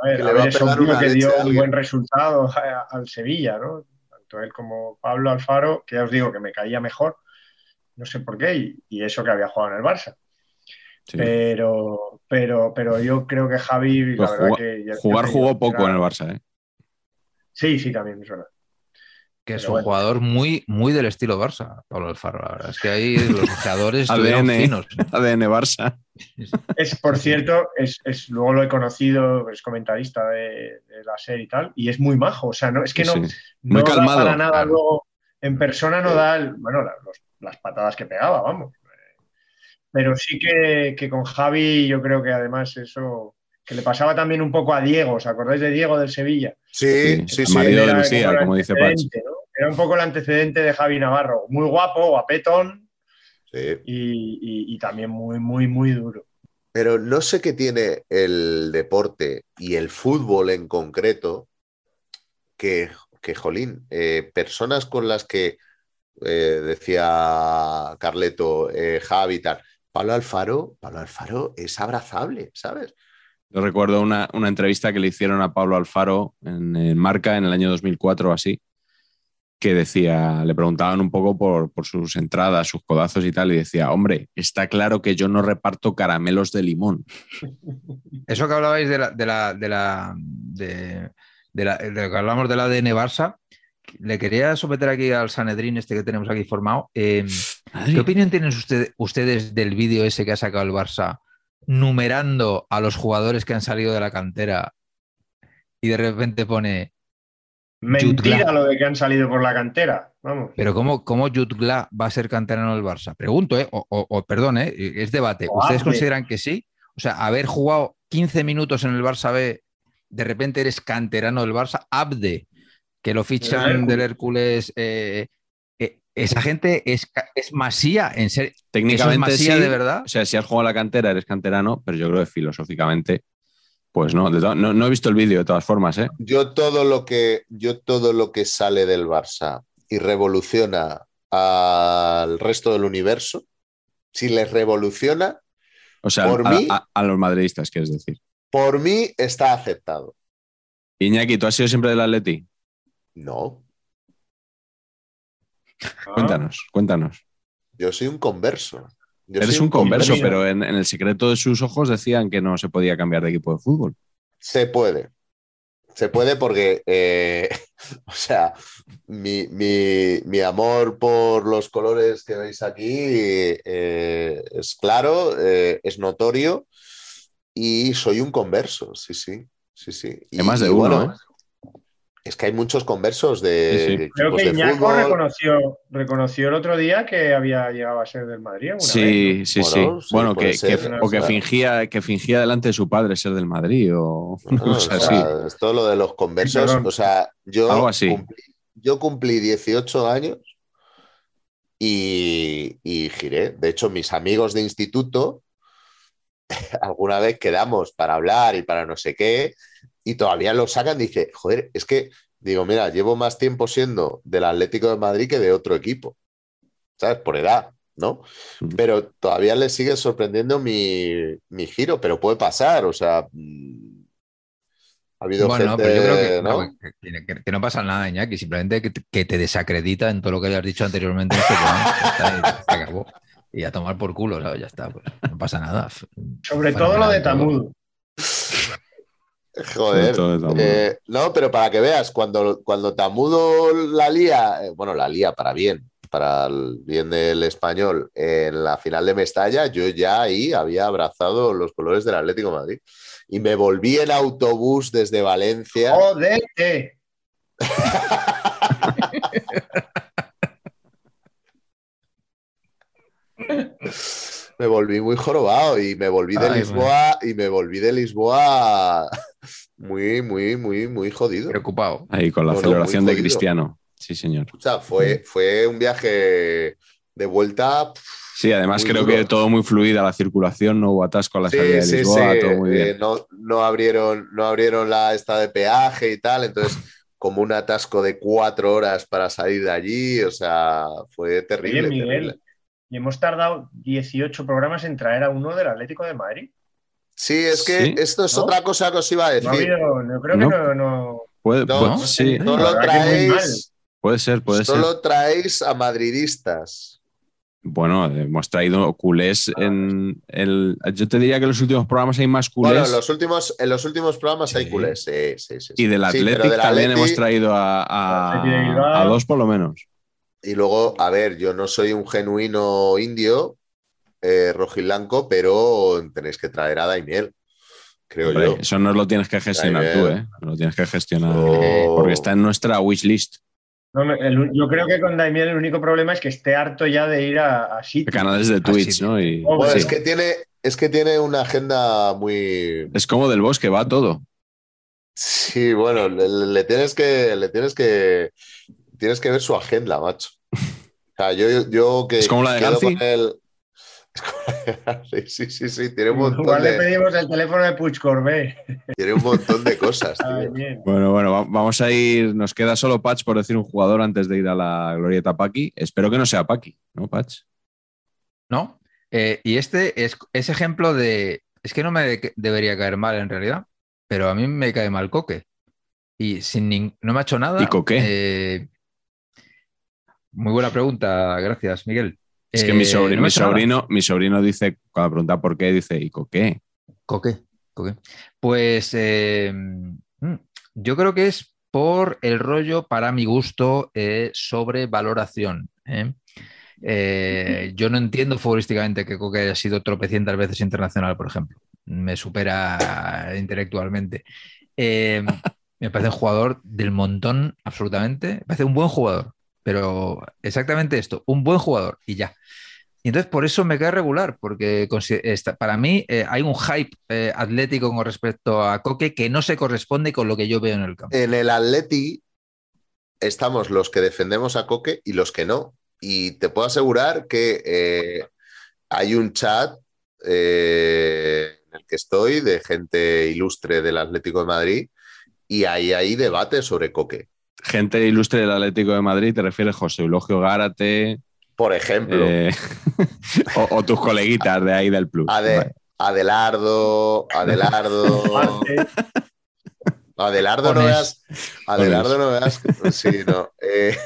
A ver, que a le ver, va a es un pegar tío una que dio un buen resultado al Sevilla, ¿no? Tanto él como Pablo Alfaro, que ya os digo que me caía mejor, no sé por qué, y, y eso que había jugado en el Barça. Sí. Pero, pero, pero yo creo que Javi, la Pues verdad jugó- que. ya- Jugar ya jugó poco era- en el Barça, ¿eh? Sí, sí, también, es verdad. Que es Pero un bueno. jugador muy, muy del estilo Barça, Pablo Alfaro. La verdad es que ahí los jugadores [laughs] estuvieron ADN. finos. ADN Barça. Es, por cierto, es, es- luego lo he conocido, es comentarista de, de la serie y tal, y es muy majo. O sea, no, es que Sí, no, sí. no Muy da calmado, para nada claro. luego en persona no da el- bueno la- los- las patadas que pegaba vamos pero sí que, que con Javi yo creo que además eso que le pasaba también un poco a Diego ¿os acordáis de Diego del Sevilla? Sí, sí, sí. marido de Era Lucía, como dice Pach. antecedente, ¿no? era un poco el antecedente de Javi Navarro muy guapo guapetón Sí. y, y- y también muy muy muy duro Pero no sé qué tiene el deporte y el fútbol en concreto que, que jolín, eh, personas con las que eh, decía Carleto, eh, Javi y tal, Pablo Alfaro, Pablo Alfaro es abrazable, ¿sabes? Yo recuerdo una, una entrevista que le hicieron a Pablo Alfaro en, en Marca en el año 2004 o así, que decía, le preguntaban un poco por, por sus entradas, sus codazos y tal, y decía, hombre, está claro que yo no reparto caramelos de limón. [laughs] Eso que hablabais de la, de la, de la, de, de la- de lo que hablamos del ADN Barça, le quería someter aquí al Sanedrín este que tenemos aquí formado. Eh, ¿Qué opinión tienen usted- ustedes del vídeo ese que ha sacado el Barça numerando a los jugadores que han salido de la cantera y de repente pone, mentira lo de que han salido por la cantera vamos pero ¿cómo, cómo Jutgla va a ser canterano del Barça? Pregunto, ¿eh? O, o- o, perdón, ¿eh? Es debate. O ¿Ustedes consideran que sí? O sea, haber jugado 15 minutos en el Barça B, de repente eres canterano del Barça, Abde, que lo fichan Hércules. del Hércules. eh, eh, esa gente es, es masía, en serio. ¿Eso es Técnicamente masía sí, de verdad? O sea, si has jugado a la cantera, eres canterano, pero yo creo que filosóficamente, pues no. No, no he visto el vídeo de todas formas, ¿eh? Yo todo lo que, yo todo lo que sale del Barça y revoluciona al resto del universo, si les revoluciona, O sea, Por a, mí- a- a los madridistas, quieres decir. por mí está aceptado. Iñaki, ¿tú has sido siempre del Atleti? No, Cuéntanos, cuéntanos. yo soy un converso. Yo Eres soy un converso, converso. pero en, en el secreto de sus ojos decían que no se podía cambiar de equipo de fútbol. Se puede. Se puede porque, eh, [laughs] o sea, mi, mi- mi amor por los colores que veis aquí eh, es claro, eh, es notorio y soy un converso, sí, sí, sí, sí. Y- más de y uno, bueno, ¿eh? Es que hay muchos conversos de Sí, sí. equipos Creo que de Iñaco reconoció, reconoció el otro día que había llegado a ser del Madrid. alguna vez, Sí, sí, Bueno, sí. Bueno, que, ser. que- No, o que fingía, que fingía delante de su padre ser del Madrid o [laughs] ¿no? O así. sea, es todo lo de los conversos. perdón. o sea, yo Algo así. Cumplí, yo cumplí 18 años y, y giré. De hecho, mis amigos de instituto, [laughs] alguna vez quedamos para hablar y para no sé qué, y todavía lo sacan. Dice, joder, es que, digo, mira, llevo más tiempo siendo del Atlético de Madrid que de otro equipo. ¿Sabes? Por edad, ¿no? Pero todavía les sigue sorprendiendo mi, mi giro, pero puede pasar, o sea. mm, Ha habido Bueno, gente, pero yo creo que ¿no? no, que, que- que no pasa nada, Iñaki, simplemente que te, que te desacredita en todo lo que hayas dicho anteriormente este se acabó. Y a tomar por culo, ¿sabes? Ya está, pues no pasa nada. Sobre todo lo de Tamudo. Joder. Eh, no, pero para que veas, cuando, cuando Tamudo la lía, eh, bueno, la lía para bien, para el bien del español, en la final de Mestalla, yo ya ahí había abrazado los colores del Atlético de Madrid. Y me volví en autobús desde Valencia. ¡Jodete! [laughs] Me volví muy jorobado y me volví de Ay, Lisboa y me volví de Lisboa [laughs] muy, muy, muy, muy jodido. Preocupado. Ahí con la celebración de. Cristiano. Sí, señor. O sea, fue, fue un viaje de vuelta. Sí, además Muy creo duro. que todo muy fluida la circulación, no hubo atasco a la salida de Sí, sí, Lisboa, sí. todo muy bien. Eh, no, no abrieron, no abrieron la esta de peaje y tal, entonces [laughs] como un atasco de cuatro horas para salir de allí, o sea, fue terrible. Oye, Miguel, terrible. Y hemos tardado 18 programas en traer a uno del Atlético de Madrid. Sí, es que Sí. esto es ¿No? otra cosa que os iba a No, ha decir. habido, no creo No. que no, no- Puede, No, ¿no? sí, No, muy mal. traéis, puede ser, puede ser. solo traéis a madridistas. Bueno, hemos traído culés en el. Yo te diría que en los últimos programas hay más culés. Bueno, en los últimos, en los últimos programas hay culés, sí, sí, sí. y del del también Atleti- hemos traído a dos por lo menos. Y luego, a ver, yo no soy un genuino indio eh, rojiblanco, pero tenéis que traer a Daimiel, creo Hombre, yo. Eso no lo tienes que gestionar tú. ¿eh? Lo tienes que gestionar. Oh. Porque está en nuestra wishlist. no el- yo creo que con Daimiel el único problema es que esté harto ya de ir a, a sitios. canales de Twitch. ¿no? Y, Bueno, sí. es que tiene, es que tiene una agenda muy. Es como del bosque, va todo. Sí, bueno, le, le tienes que, le tienes que, tienes que ver su agenda, macho. O sea, yo, yo que Es como la de la de Garci, [laughs] Sí, sí, sí, tiene un montón Igual le de, pedimos el teléfono de Puig Corbé. tiene un montón de cosas, [laughs] tío. Bueno, bueno, va- vamos a ir. Nos queda solo Patch por decir un jugador antes de ir a la glorieta Paki. Espero que no sea Paki, ¿no, Patch? ¿No? Eh, y este es, es ejemplo de. Es que no me de- debería caer mal en realidad, pero a mí me cae mal Coque. Y sin nin- no me ha hecho nada. ¿Y Coque? Eh, muy buena pregunta, gracias, Miguel. Es que mi, Eh, sobrino, no mi, sobrino, mi sobrino dice, cuando pregunta por qué, dice, ¿y con qué? Coque, Coque. Pues eh, mm, yo creo que es por el rollo, para mi gusto, eh, sobre valoración. ¿eh? Eh, yo no entiendo futbolísticamente que Coque haya sido tropecientas veces internacional, por ejemplo. Me supera intelectualmente. Eh, me parece un jugador del montón, absolutamente. Me parece un buen jugador, pero exactamente esto, un buen jugador y ya. Entonces por eso me cae regular, porque para mí eh, hay un hype eh, atlético con respecto a Coque que no se corresponde con lo que yo veo en el campo. En el Atleti estamos los que defendemos a Coque y los que no. Y te puedo asegurar que eh, hay un chat en el que estoy de gente ilustre del Atlético de Madrid y ahí hay debate sobre Coque. Gente ilustre del Atlético de Madrid, te refieres José Eulogio Gárate Por ejemplo, eh, [laughs] o, o tus coleguitas de ahí del plus. Ade- Vale. Adelardo, Adelardo. [laughs] Adelardo no veas. Adelardo no veas. Sí, no. Eh,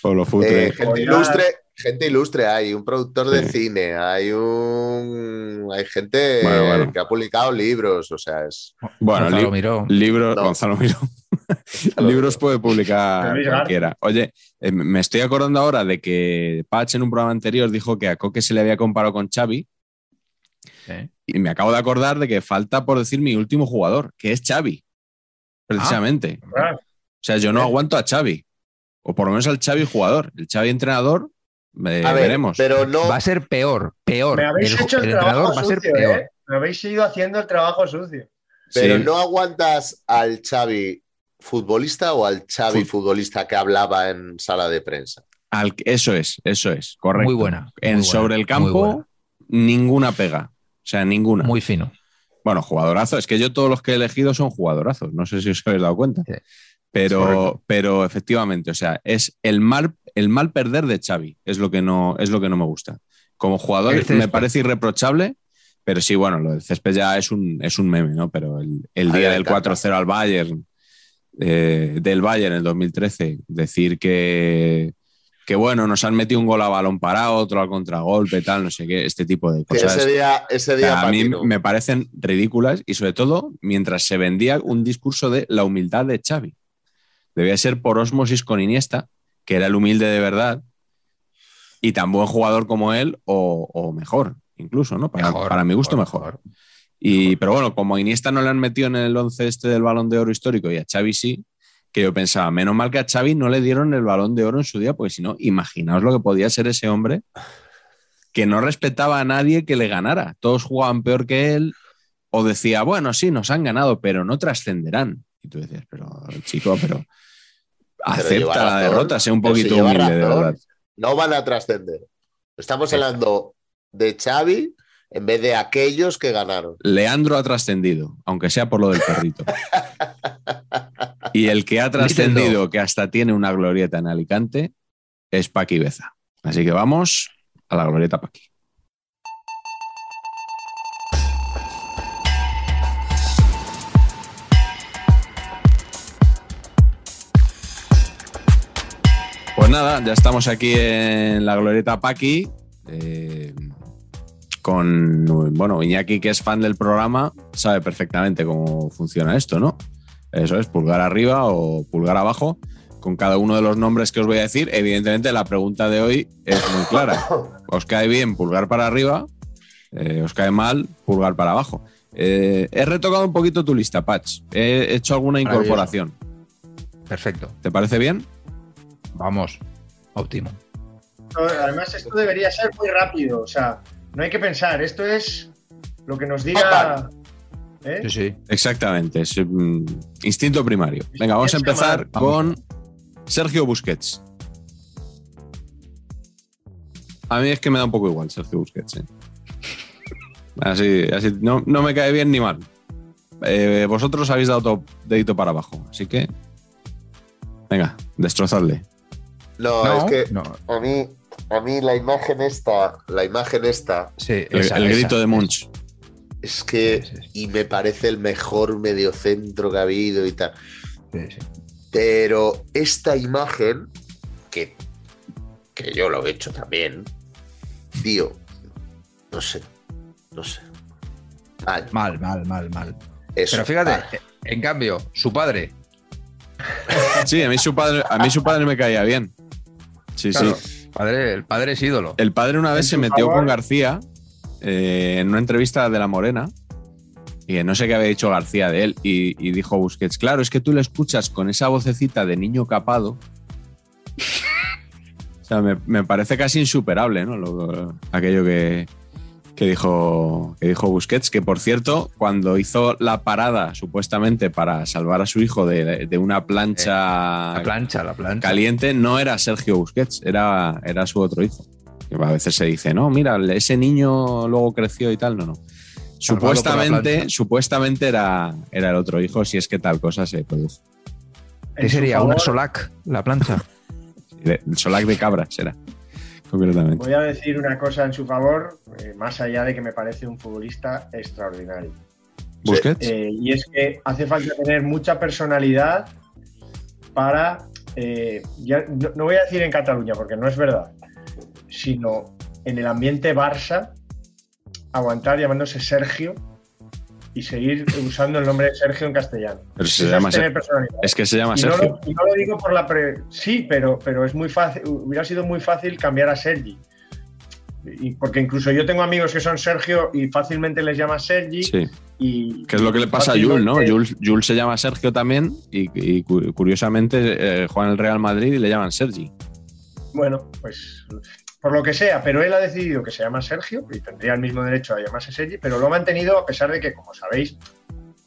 Futre. Eh, gente Follar. ilustre, gente ilustre, hay un productor de Sí. cine, hay un hay gente Bueno, bueno. que ha publicado libros, o sea, es bueno, Gonzalo li- Miró. libros, No. [laughs] Gonzalo Miró. libros puede publicar [laughs] cualquiera. Oye, eh, me estoy acordando ahora de que Patch en un programa anterior dijo que a Coque se le había comparado con Xavi ¿eh? y me acabo de acordar de que falta por decir mi último jugador, que es Xavi, precisamente. ah, sea, yo no aguanto a Xavi. O por lo menos al Xavi jugador. El Xavi entrenador, eh, A ver, veremos. pero no. Va a ser peor, peor. Me habéis el, hecho el, el trabajo entrenador va a ser sucio, peor. ¿eh? Me habéis ido haciendo el trabajo sucio. Pero Sí. no aguantas al Xavi futbolista o al Xavi Fut- futbolista que hablaba en sala de prensa. Al- eso es, eso es, correcto. Muy buena, muy En buena, sobre el campo, ninguna pega. O sea, ninguna. Muy fino. Bueno, jugadorazo. Es que yo todos los que he elegido son jugadorazos. No sé si os habéis dado cuenta. Sí. Pero, pero efectivamente, o sea, es el mal, el mal perder de Xavi. Es lo que no, es lo que no me gusta. Como jugador me parece irreprochable, pero sí, bueno, lo del césped ya es un, es un meme, ¿no? Pero el, el día del encanta. 4-0 al Bayern, eh, del Bayern en el 2013, decir que, que, bueno, nos han metido un gol a balón parado, otro al contragolpe, tal, no sé qué, este tipo de cosas. ese día, ese O día sea, a mí me parecen ridículas y sobre todo mientras se vendía un discurso de la humildad de Xavi. Debía ser por osmosis con Iniesta, que era el humilde de verdad y tan buen jugador como él o, o mejor, incluso, ¿no? Para, Mejor, para mi gusto mejor. Y, pero bueno, como a Iniesta no le han metido en el 11 este del balón de oro histórico y a Xavi sí, que yo pensaba, menos mal que a Xavi no le dieron el balón de oro en su día, porque si no, imaginaos lo que podía ser ese hombre que no respetaba a nadie que le ganara. Todos jugaban peor que él o decía, bueno, sí, nos han ganado, pero no trascenderán. Y tú decías, pero chico, pero acepta la derrota, sé un poquito humilde, de verdad. No van a trascender. Estamos hablando de Xavi en vez de aquellos que ganaron. Leandro ha trascendido, aunque sea por lo del perrito. [laughs] y el que ha trascendido, que hasta tiene una glorieta en Alicante, es Paqui Beza. Así que vamos a la glorieta Paqui. Pues nada, ya estamos aquí en la glorieta Paqui. eh, con, bueno, Iñaki, que es fan del programa, sabe perfectamente cómo funciona esto, ¿no? Eso es, pulgar arriba o pulgar abajo, con cada uno de los nombres que os voy a decir. Evidentemente, la pregunta de hoy es muy clara. [coughs] ¿Os cae bien pulgar para arriba? Eh, ¿Os cae mal pulgar para abajo? Eh, he retocado un poquito tu lista, Patch. He hecho alguna incorporación. Perfecto. ¿Te parece bien? Vamos. Óptimo. Además, esto debería ser muy rápido. O sea, no hay que pensar. Esto es lo que nos diga. ¿eh? Sí, sí. Exactamente, es mm, instinto primario. Venga, vamos a empezar Vamos. con Sergio Busquets. A mí es que me da un poco igual Sergio Busquets. ¿eh? Así, así no, no me cae bien ni mal. Eh, vosotros habéis dado dedito para abajo, así que venga, destrozadle. No, No, es que no. a mí, a mí la imagen esta, la imagen esta, Sí, El, esa, el esa. grito de Munch. es que, Sí, sí. y me parece el mejor mediocentro que ha habido y tal. Sí, sí. Pero esta imagen, que, que yo lo he hecho también, tío, no sé, no sé. Mal, Mal, mal, mal, mal. eso, Pero fíjate, mal. en cambio, su padre, Sí, a mí su padre, a mí su padre me caía bien. Sí, Claro. sí. padre, el padre es ídolo. El padre una vez se metió favor. con García eh, en una entrevista de La Morena y no sé qué había dicho García de él y, y dijo Busquets, claro, es que tú le escuchas con esa vocecita de niño capado. [laughs] O sea, me, me parece casi insuperable, ¿no? Lo- aquello que, que dijo, que dijo Busquets, que por cierto, cuando hizo la parada supuestamente para salvar a su hijo de, de una plancha La plancha, la plancha. caliente no era Sergio Busquets, era, era su otro hijo. Que a veces se dice, no, mira, ese niño luego creció y tal. No, no. Supuestamente, supuestamente era, era el otro hijo, si es que tal cosa se produce. ¿Qué sería? ¿Una Solac? La plancha. [laughs] El solac de cabras era, concretamente. Voy a decir una cosa en su favor, eh, más allá de que me parece un futbolista extraordinario. Busquets. Eh, y es que hace falta tener mucha personalidad para, eh, ya- no, no voy a decir en Cataluña porque no es verdad, sino en el ambiente Barça, aguantar llamándose Sergio y seguir usando el nombre de Sergio en castellano. Pero se llama es que se llama Y no, Sergio. lo, y no lo digo por la pre... Sí, pero, pero es muy fácil, hubiera sido muy fácil cambiar a Sergi. Y porque incluso yo tengo amigos que son Sergio y fácilmente les llama Sergi, Sí. Y, Que es lo que le pasa a Jules, ¿no? Jules, Jules se llama Sergio también y, y cu- curiosamente eh, juega en el Real Madrid y le llaman Sergi. Bueno, pues por lo que sea, pero él ha decidido que se llama Sergio y tendría el mismo derecho a llamarse Sergi, pero lo ha mantenido a pesar de que, como sabéis,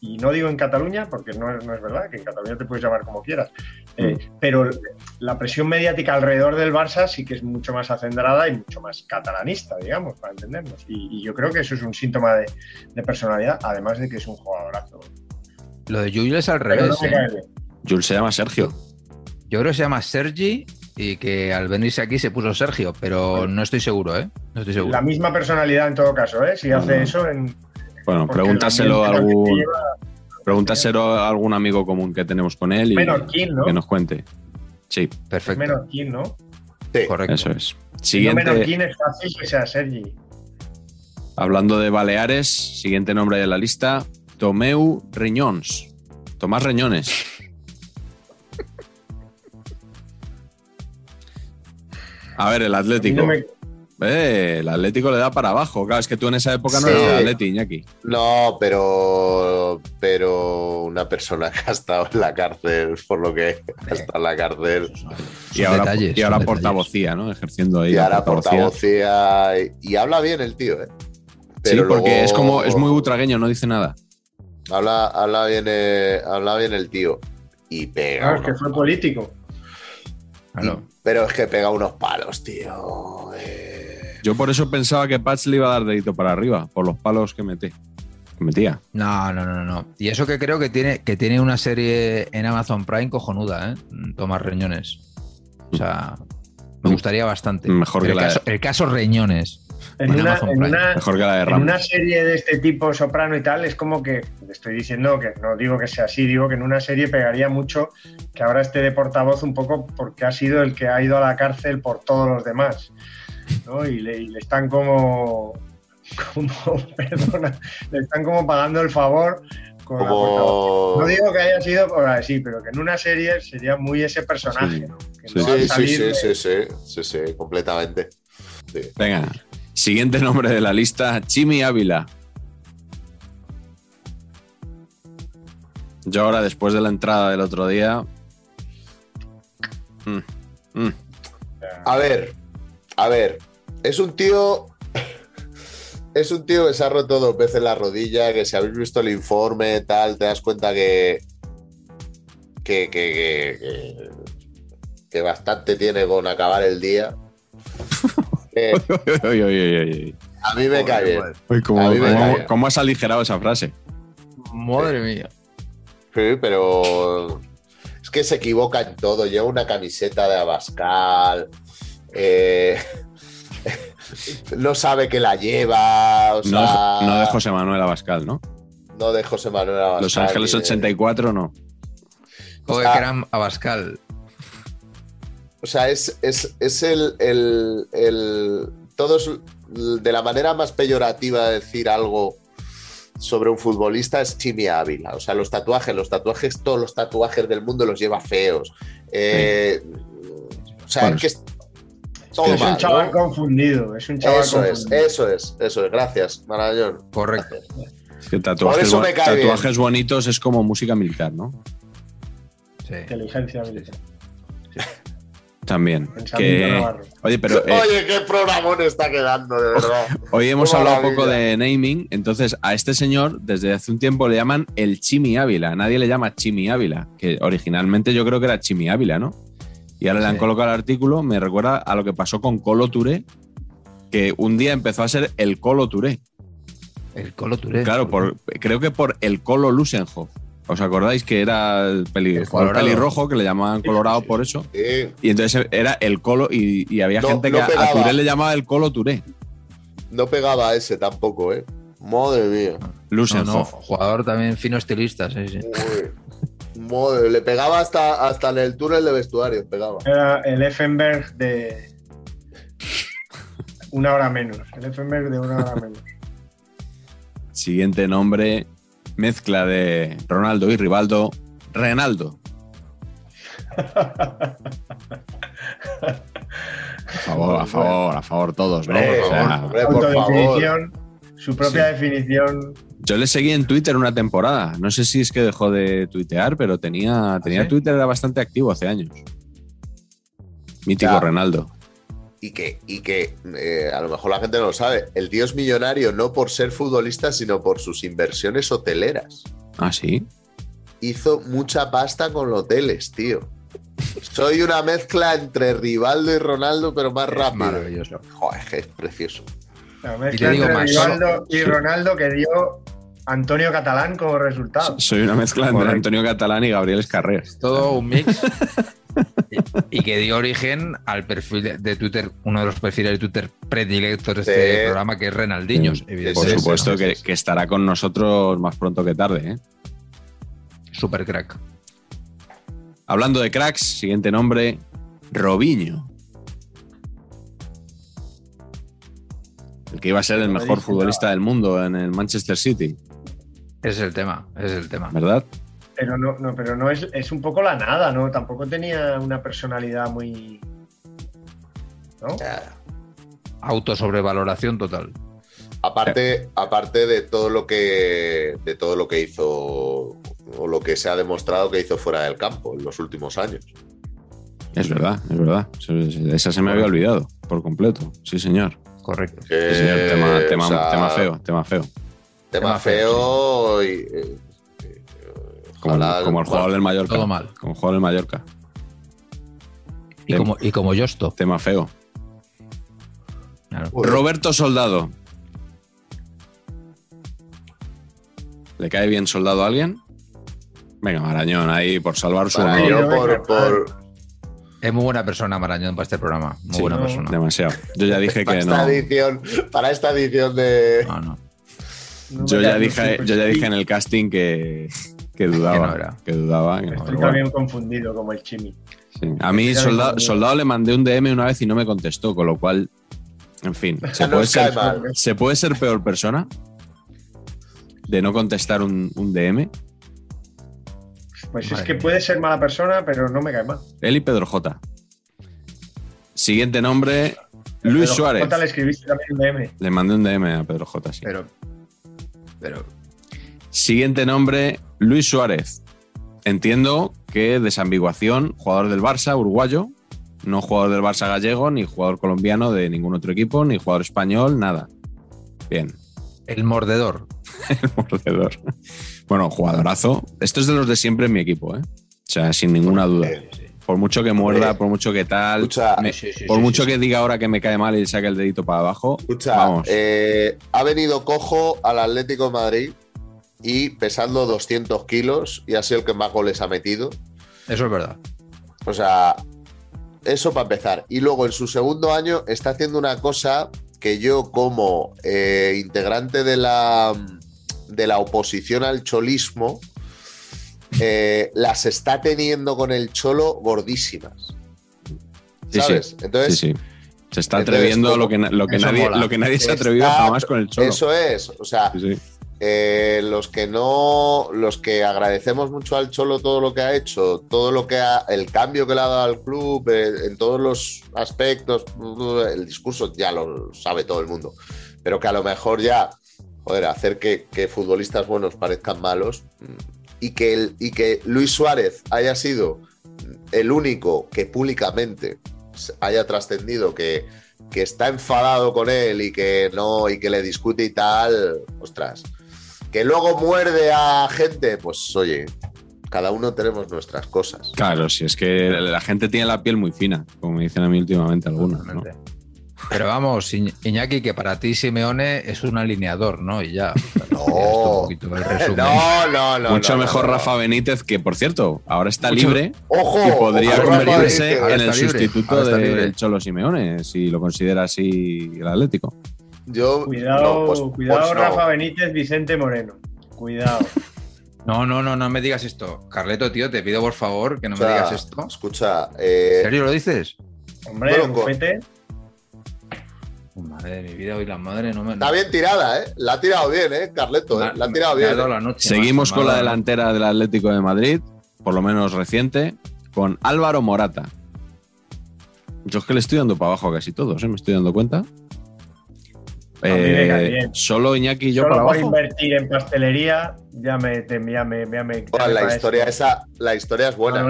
y no digo en Cataluña, porque no es, no es verdad, que en Cataluña te puedes llamar como quieras, eh, pero la presión mediática alrededor del Barça sí que es mucho más acendrada y mucho más catalanista, digamos, para entendernos. Y, y yo creo que eso es un síntoma de, de personalidad, además de que es un jugadorazo. Lo de Jules es al Pero revés. no ¿eh? Jules se llama Sergio. Yo creo que se llama Sergi y que al venirse aquí se puso Sergio, pero no estoy seguro, ¿eh? No estoy seguro. La misma personalidad en todo caso, ¿eh? Si hace no. eso en... Bueno, pregúntaselo el a algún, lleva- pregúntaselo a algún amigo común que tenemos con él y Menorquín, ¿no? que nos cuente. Sí, Perfecto. Menorquín, ¿no? Sí. Correcto. eso es. Si no Siguiente, Menorquín es fácil que sea Sergi. hablando de Baleares, siguiente nombre de la lista, Tomeu Riñons. Tomás Reñones. A ver, el Atlético. no me- Eh, el Atlético le da para abajo. Claro, es que tú en esa época no Sí. eras Atleti, Iñaki. No, pero, pero una persona [laughs] que ha estado en la cárcel, por lo que ha estado en la cárcel, Y ahora, detalles, y ahora portavocía, ¿no? Ejerciendo ahí y ahora portavocía. portavocía. Y, y habla bien el tío, ¿eh? Sí, Pero porque luego- es como es muy butragueño, no dice nada. Habla, habla, bien, eh, habla bien el tío. Y pega. Claro, es que fue político. Claro. Pero es que pega unos palos, tío. eh. Yo por eso pensaba que Patch le iba a dar dedito para arriba, por los palos que metí. Que metía. No, no, no, no. Y eso que creo que tiene, que tiene una serie en Amazon Prime cojonuda, ¿eh? Tomás Reñones. O sea, me gustaría bastante. Mejor que el la de- el caso Reñones. En, En una, en una- Mejor que la de en Ramos. una serie de este tipo soprano y tal, es como que, le estoy diciendo que no digo que sea así, digo que en una serie pegaría mucho que ahora esté de portavoz un poco porque ha sido el que ha ido a la cárcel por todos los demás. ¿no? Y, le, y le están como, como, [laughs] perdona, le están como pagando el favor con la portavoz. Como. No digo que haya sido por así, pero que en una serie sería muy ese personaje, Sí. ¿no? Que Sí, no Sí, sí, sí, de- sí, sí, sí, sí, completamente. Sí. Venga, siguiente nombre de la lista, Chimi Ávila. Yo ahora, después de la entrada del otro día... mm, mm, A ver, a ver, es un tío. [laughs] Es un tío que se ha roto dos veces la rodilla, que si habéis visto el informe, tal, te das cuenta que. que, que, que, que- que bastante tiene con acabar el día. Eh, a mí me cae bien. Uy, ¿cómo, A mí me cómo- cae bien. cómo has aligerado esa frase? Madre mía. Sí, pero es que se equivoca en todo. Lleva una camiseta de Abascal. eh, [laughs] no sabe que la lleva. O No, sea, no de José Manuel Abascal, ¿no? no de José Manuel Abascal. Los Ángeles ni de- 84 no. Joder, sea- que eran Abascal. O sea, es, es, es el, el, el- Todos. De la manera más peyorativa de decir algo sobre un futbolista es Chimi Ávila. O sea, los tatuajes, los tatuajes, todos los tatuajes del mundo los lleva feos. Eh, O sea, Bueno, es que es todo es mal, un chaval ¿no? confundido, es un chaval Eso es, confundido. eso es, eso es. Gracias, Marañón. Correcto. Es que tatuajes, Por eso bo- me cae bien. tatuajes bonitos es como música militar, ¿no? Sí. Inteligencia militar. También. Que-. Oye, pero eh, Oye, qué programón está quedando, de verdad. hoy hemos hablado maravilla. poco de naming, entonces a este señor desde hace un tiempo le llaman el Chimi Ávila. Nadie le llama Chimi Ávila, que originalmente yo creo que era Chimi Ávila, ¿no? Y ahora le han colocado el artículo, me recuerda a lo que pasó con Colo Touré, que un día empezó a ser el Colo Touré. El Colo Touré. Claro, por, creo que por el Colo Lusenhoff. ¿Os acordáis que era el, peli- El pelirrojo, que le llamaban Colorado por eso? Sí, Y entonces era el Colo, y, y había No, gente que a-. Touré le llamaba el Colo Touré. no pegaba a ese tampoco, ¿eh? Madre mía. No, no, jugador también fino estilista, sí, sí. Madre, le pegaba hasta, hasta en el túnel de vestuario, pegaba. Era el Effenberg de una hora menos. El Effenberg de una hora menos. Siguiente nombre, mezcla de Ronaldo y Rivaldo, Renaldo. A [laughs] favor, a favor, a favor todos, ¿no? Hombre, O sea, hombre, por favor. Autodefinición, su propia definición. Yo le seguí en Twitter una temporada. No sé si es que dejó de tuitear, pero tenía, tenía sí? Twitter, era bastante activo hace años. Mítico Ya. Ronaldo. Y que, y que eh, a lo mejor la gente no lo sabe. El tío es millonario no por ser futbolista, sino por sus inversiones hoteleras. Ah, sí. Hizo mucha pasta con hoteles, tío. Soy una mezcla entre Rivaldo y Ronaldo, pero más rápido. Maravilloso. Joder, es precioso. La Y mezcla te digo entre más, Rivaldo y. Ronaldo que dio Antonio Catalán como resultado. Soy una mezcla entre. Antonio Catalán y Gabriel Escarrer. Todo un mix. [laughs] y, que dio origen al perfil de, Twitter, uno de los perfiles de Twitter predilectos de este Sí. programa, que es Renaldiños, Sí, Sí, evidentemente. Por supuesto que, estará con nosotros más pronto que tarde. ¿eh? Super crack. Hablando de cracks, siguiente nombre, Robinho. El que iba a ser el mejor futbolista del mundo en el Manchester City, Ese es el tema, ese es el tema. ¿verdad? Pero no, no, pero no es, es un poco la nada, ¿no? Tampoco tenía una personalidad muy. ¿No? Autosobrevaloración total. Aparte, aparte de todo lo que de todo lo que hizo o lo que se ha demostrado que hizo fuera del campo en los últimos años. Es verdad, es verdad. Esa se me había olvidado por completo. Sí, señor. Correcto. Sí, señor. Tema, tema- o sea, tema feo, tema feo. Tema Tema feo y. eh, eh, Como, el jugador del Mallorca. Todo mal. Como el jugador del Mallorca. Y como, y como Justo. Tema feo. Claro. Roberto Soldado. ¿Le cae bien Soldado a alguien? Venga, Marañón, ahí por salvar su honor. por, por- Es muy buena persona, Marañón, para este programa. Muy Sí, buena no, persona. Demasiado. Yo ya dije para que esta no. edición, para esta edición de. No, no. No Yo ya dije, yo ya dije en el casting que, que dudaba. [laughs] Que no. Que dudaba. que Estoy también confundido como el Chimi. sí. A mí, soldado, soldado le mandé un DM una vez y no me contestó, con lo cual, en fin, [laughs] se puede, ser, mal. ¿se puede ser peor persona de no contestar un, un DM. Pues es que puede ser mala persona, pero no me cae mal. Él y Pedro J. Siguiente nombre, Luis Suárez. Le escribiste también un DM. Le mandé un DM a Pedro J. sí. Pero. Pero. Siguiente nombre, Luis Suárez. Entiendo que desambiguación, jugador del Barça, uruguayo, no jugador del Barça gallego, ni jugador colombiano de ningún otro equipo, ni jugador español, nada. Bien, El mordedor. [laughs] el mordedor. Bueno, jugadorazo. Esto es de los de siempre en mi equipo, ¿eh? O sea, sin ninguna duda. Por mucho que muerda, por mucho que tal, Escucha, me- Sí, sí, por sí, mucho sí, que diga ahora que me cae mal y le saque el dedito para abajo, Escucha, vamos. eh, ha venido cojo al Atlético de Madrid y pesando 200 kilos y ha sido el que más goles ha metido. Eso es verdad. O sea, eso para empezar. Y luego en su segundo año está haciendo una cosa que yo como eh, integrante de la, de la oposición al cholismo, eh, las está teniendo con el cholo gordísimas. Sí, ¿Sabes? sí. Entonces, sí, sí. Se está atreviendo lo que, lo, que nadie, lo que nadie se ha atrevido está- jamás con el cholo. Eso es. O sea, Sí, sí. Eh, los que no, los que agradecemos mucho al Cholo todo lo que ha hecho, todo lo que ha, el cambio que le ha dado al club eh, en todos los aspectos, el discurso ya lo sabe todo el mundo, pero que a lo mejor ya, joder, hacer que, futbolistas buenos parezcan malos mm, y que, el, y que Luis Suárez haya sido el único que públicamente haya trascendido que, que está enfadado con él y que no y que le discute y tal, ostras. Que luego muerde a gente, pues oye, cada uno tenemos nuestras cosas. Claro, si es que la gente tiene la piel muy fina, como me dicen a mí últimamente algunos. Pero vamos, Iñ- Iñaki, que para ti Simeone es un alineador, ¿no? Y ya. [laughs] No. Esto un poquito el resumen. No, no, no. Mucho no, mejor no, no. Rafa Benítez, que por cierto, ahora está Mucho- libre Ojo, y podría ojo, convertirse en el libre, sustituto del. Cholo Simeone, si lo considera así el Atlético. Yo, Cuidado, no, pues- cuidado pues no. Rafa Benítez, Vicente Moreno. Cuidado. [laughs] No, no, no, no me digas esto. Carleto, tío, te pido por favor que no O me digas esto. Escucha, ¿En eh, serio lo dices? Hombre, Bueno, Bufete, Oh, madre de mi vida, hoy la madre no me. está bien tirada, ¿eh? La ha tirado bien, ¿eh? Carleto, ¿eh? La ha tirado bien. dado ¿eh? la noche, Seguimos con la delantera del Atlético de Madrid, por lo menos reciente, con Álvaro Morata. Yo es que le estoy dando para abajo a casi todos, ¿eh? me estoy dando cuenta. Eh, bien. solo Iñaki y yo Solo para por abajo. invertir en pastelería, ya me, te- ya me, ya me- Bueno, la historia esa, la historia es buena.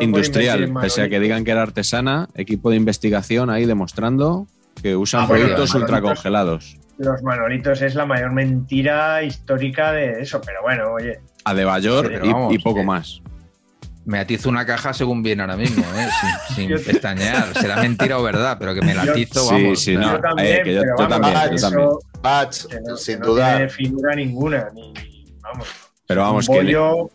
Industrial, pese a que digan que era artesana, equipo de investigación ahí demostrando que usan Ah, bueno, productos Manolitos. ultracongelados. Los Manolitos es la mayor mentira histórica de eso, pero bueno, oye. A de Bayor y, vamos, y poco que- más. Me atizo una caja según viene ahora mismo, ¿eh? [laughs] sin, sin pestañear. Será mentira o verdad, pero que me la atizo, Sí, vamos. sí, sea, no. yo también, eh, que yo- pero yo vamos, también, yo eso también. Patch, que no- sin que no duda. tiene figura ninguna, ni, vamos. Pero vamos, un que bollo,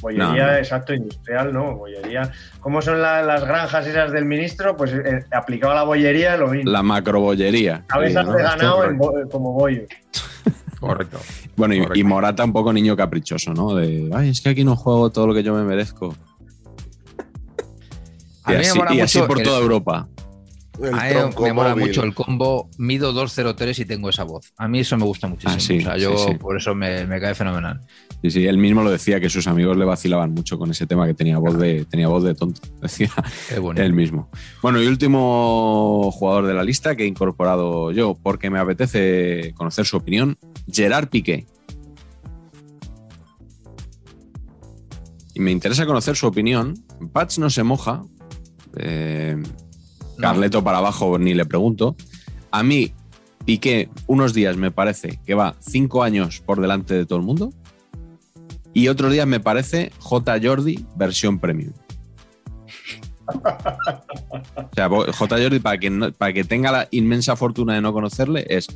bollería, No, no. exacto, industrial, ¿no? Bollería. ¿Cómo son la- las granjas esas del ministro? Pues eh, aplicado a la bollería lo mismo. la macrobollería. Cabezas Sí, ¿no? de ganado Esto en bo- como bollo. [laughs] [laughs] Correcto. Bueno, y, Correcto. y Morata un poco niño caprichoso, ¿no? De, ay, es que aquí no juego todo lo que yo me merezco. A Y mí me así, mola y así por el- toda Europa. A mí me mola móvil. mucho el combo Mido 203 y tengo esa voz. A mí eso me gusta muchísimo. Ah, sí, o sea, yo sí, sí. por eso me, me cae fenomenal. Sí, sí, él mismo lo decía que sus amigos le vacilaban mucho con ese tema que tenía voz de, tenía voz de tonto. [laughs] Decía él mismo. Bueno, y último jugador de la lista que he incorporado yo, porque me apetece conocer su opinión, Gerard Piqué. Y me interesa conocer su opinión. Patch no se moja. Eh, No. Carleto para abajo ni le pregunto. A mí, Piqué, unos días me parece que va cinco años por delante de todo el mundo. Y otros días me parece J. Jordi versión premium. O sea, J. Jordi, para que, no- para que tenga la inmensa fortuna de no conocerle, es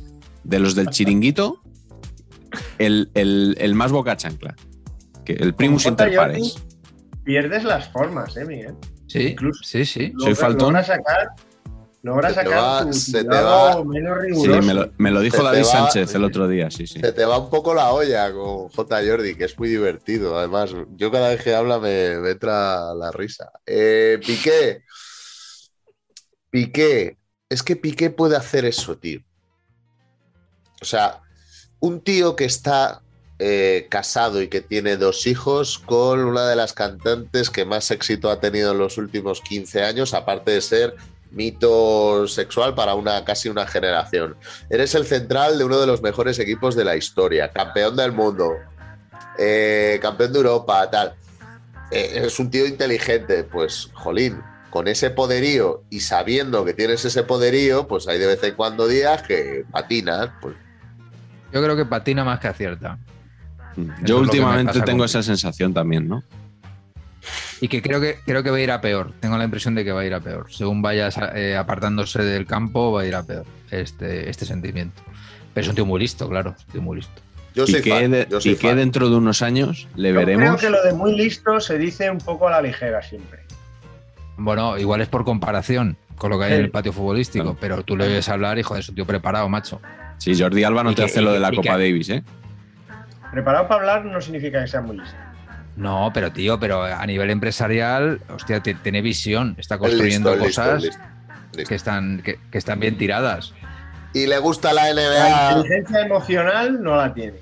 de los del chiringuito, el, el- el más boca chancla. Que el primus J. inter pares. Jordi Pierdes las formas, ¿eh, Miguel? Sí, Incluso- sí, sí. Soy faltón. Sacar, logra sacar va- tu- se te va- menos Sí, riguroso. me lo, me lo dijo Se David va- Sánchez el otro día, sí, sí. Se te va un poco la olla con J. Jordi, que es muy divertido. Además, yo cada vez que habla me, me entra la risa. Eh, Piqué. Piqué. Es que Piqué puede hacer eso, tío. O sea, un tío que está eh, casado y que tiene dos hijos con una de las cantantes que más éxito ha tenido en los últimos 15 años, aparte de ser mito sexual para una casi una generación. Eres el central de uno de los mejores equipos de la historia, campeón del mundo, eh, campeón de Europa, tal. Eh, eres un tío inteligente, pues, jolín, con ese poderío y sabiendo que tienes ese poderío, pues hay de vez en cuando días que patinas, pues Yo creo que patina más que acierta. Yo últimamente tengo esa sensación también, ¿no? Y que creo que creo que va a ir a peor. Tengo la impresión de que va a ir a peor. Según vayas eh, apartándose del campo, va a ir a peor este, este sentimiento. Pero es un tío muy listo, claro. Un tío muy listo. yo soy fan. de- yo soy Piqué fan. dentro de unos años le Yo veremos. creo que lo de muy listo se dice un poco a la ligera siempre. Bueno, igual es por comparación con lo que hay en el patio futbolístico, Claro. pero tú le oyes hablar y joder, es un tío preparado, macho. Sí, Jordi Alba no Y te que- hace lo y de la que- y Copa que- Davis, ¿eh? Preparado para hablar no significa que sea muy listo. No, pero tío, pero a nivel empresarial, hostia, te- tiene visión, está Es construyendo listo, cosas listo, listo. que están que, que están bien tiradas. Y le gusta la La NBA. inteligencia emocional no la tiene.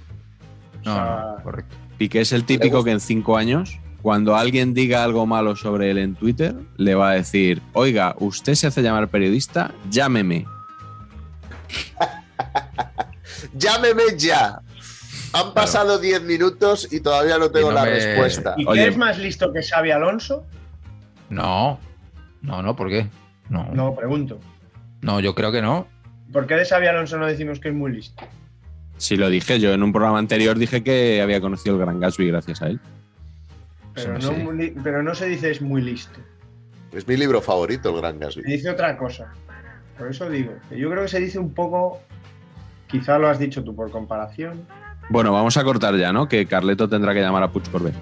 O No, sea, no, correcto. Piqué es el típico que en cinco años, cuando alguien diga algo malo sobre él en Twitter, le va a decir, oiga, usted se hace llamar periodista, llámeme. [laughs] Llámeme ya. Han pasado 10 minutos y todavía no tengo no la me- respuesta. ¿Y Oye. qué es más listo que Xavi Alonso? No, no, no, ¿por qué? No, no, No, pregunto. yo creo que no. ¿Por qué de Xavi Alonso no decimos que es muy listo? Si lo dije yo en un programa anterior, dije que había conocido el Gran Gatsby gracias a él. Pero, Sí, no, sí. pero no se dice es muy listo. Es mi libro favorito, el Gran Se Gatsby. dice otra cosa. Por eso digo, yo creo que se dice un poco, quizá lo has dicho tú por comparación. Bueno, vamos a cortar ya, ¿no? Que Carleto tendrá que llamar a Puig Corbet.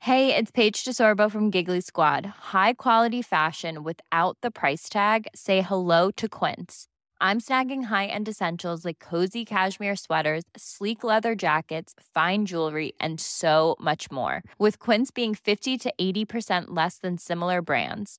Hey, it's Paige DeSorbo from Giggly Squad. High quality fashion without the price tag. Say hello to Quince. I'm snagging high-end essentials like cozy cashmere sweaters, sleek leather jackets, fine jewelry, and so much more. With Quince being 50 to 80% less than similar brands.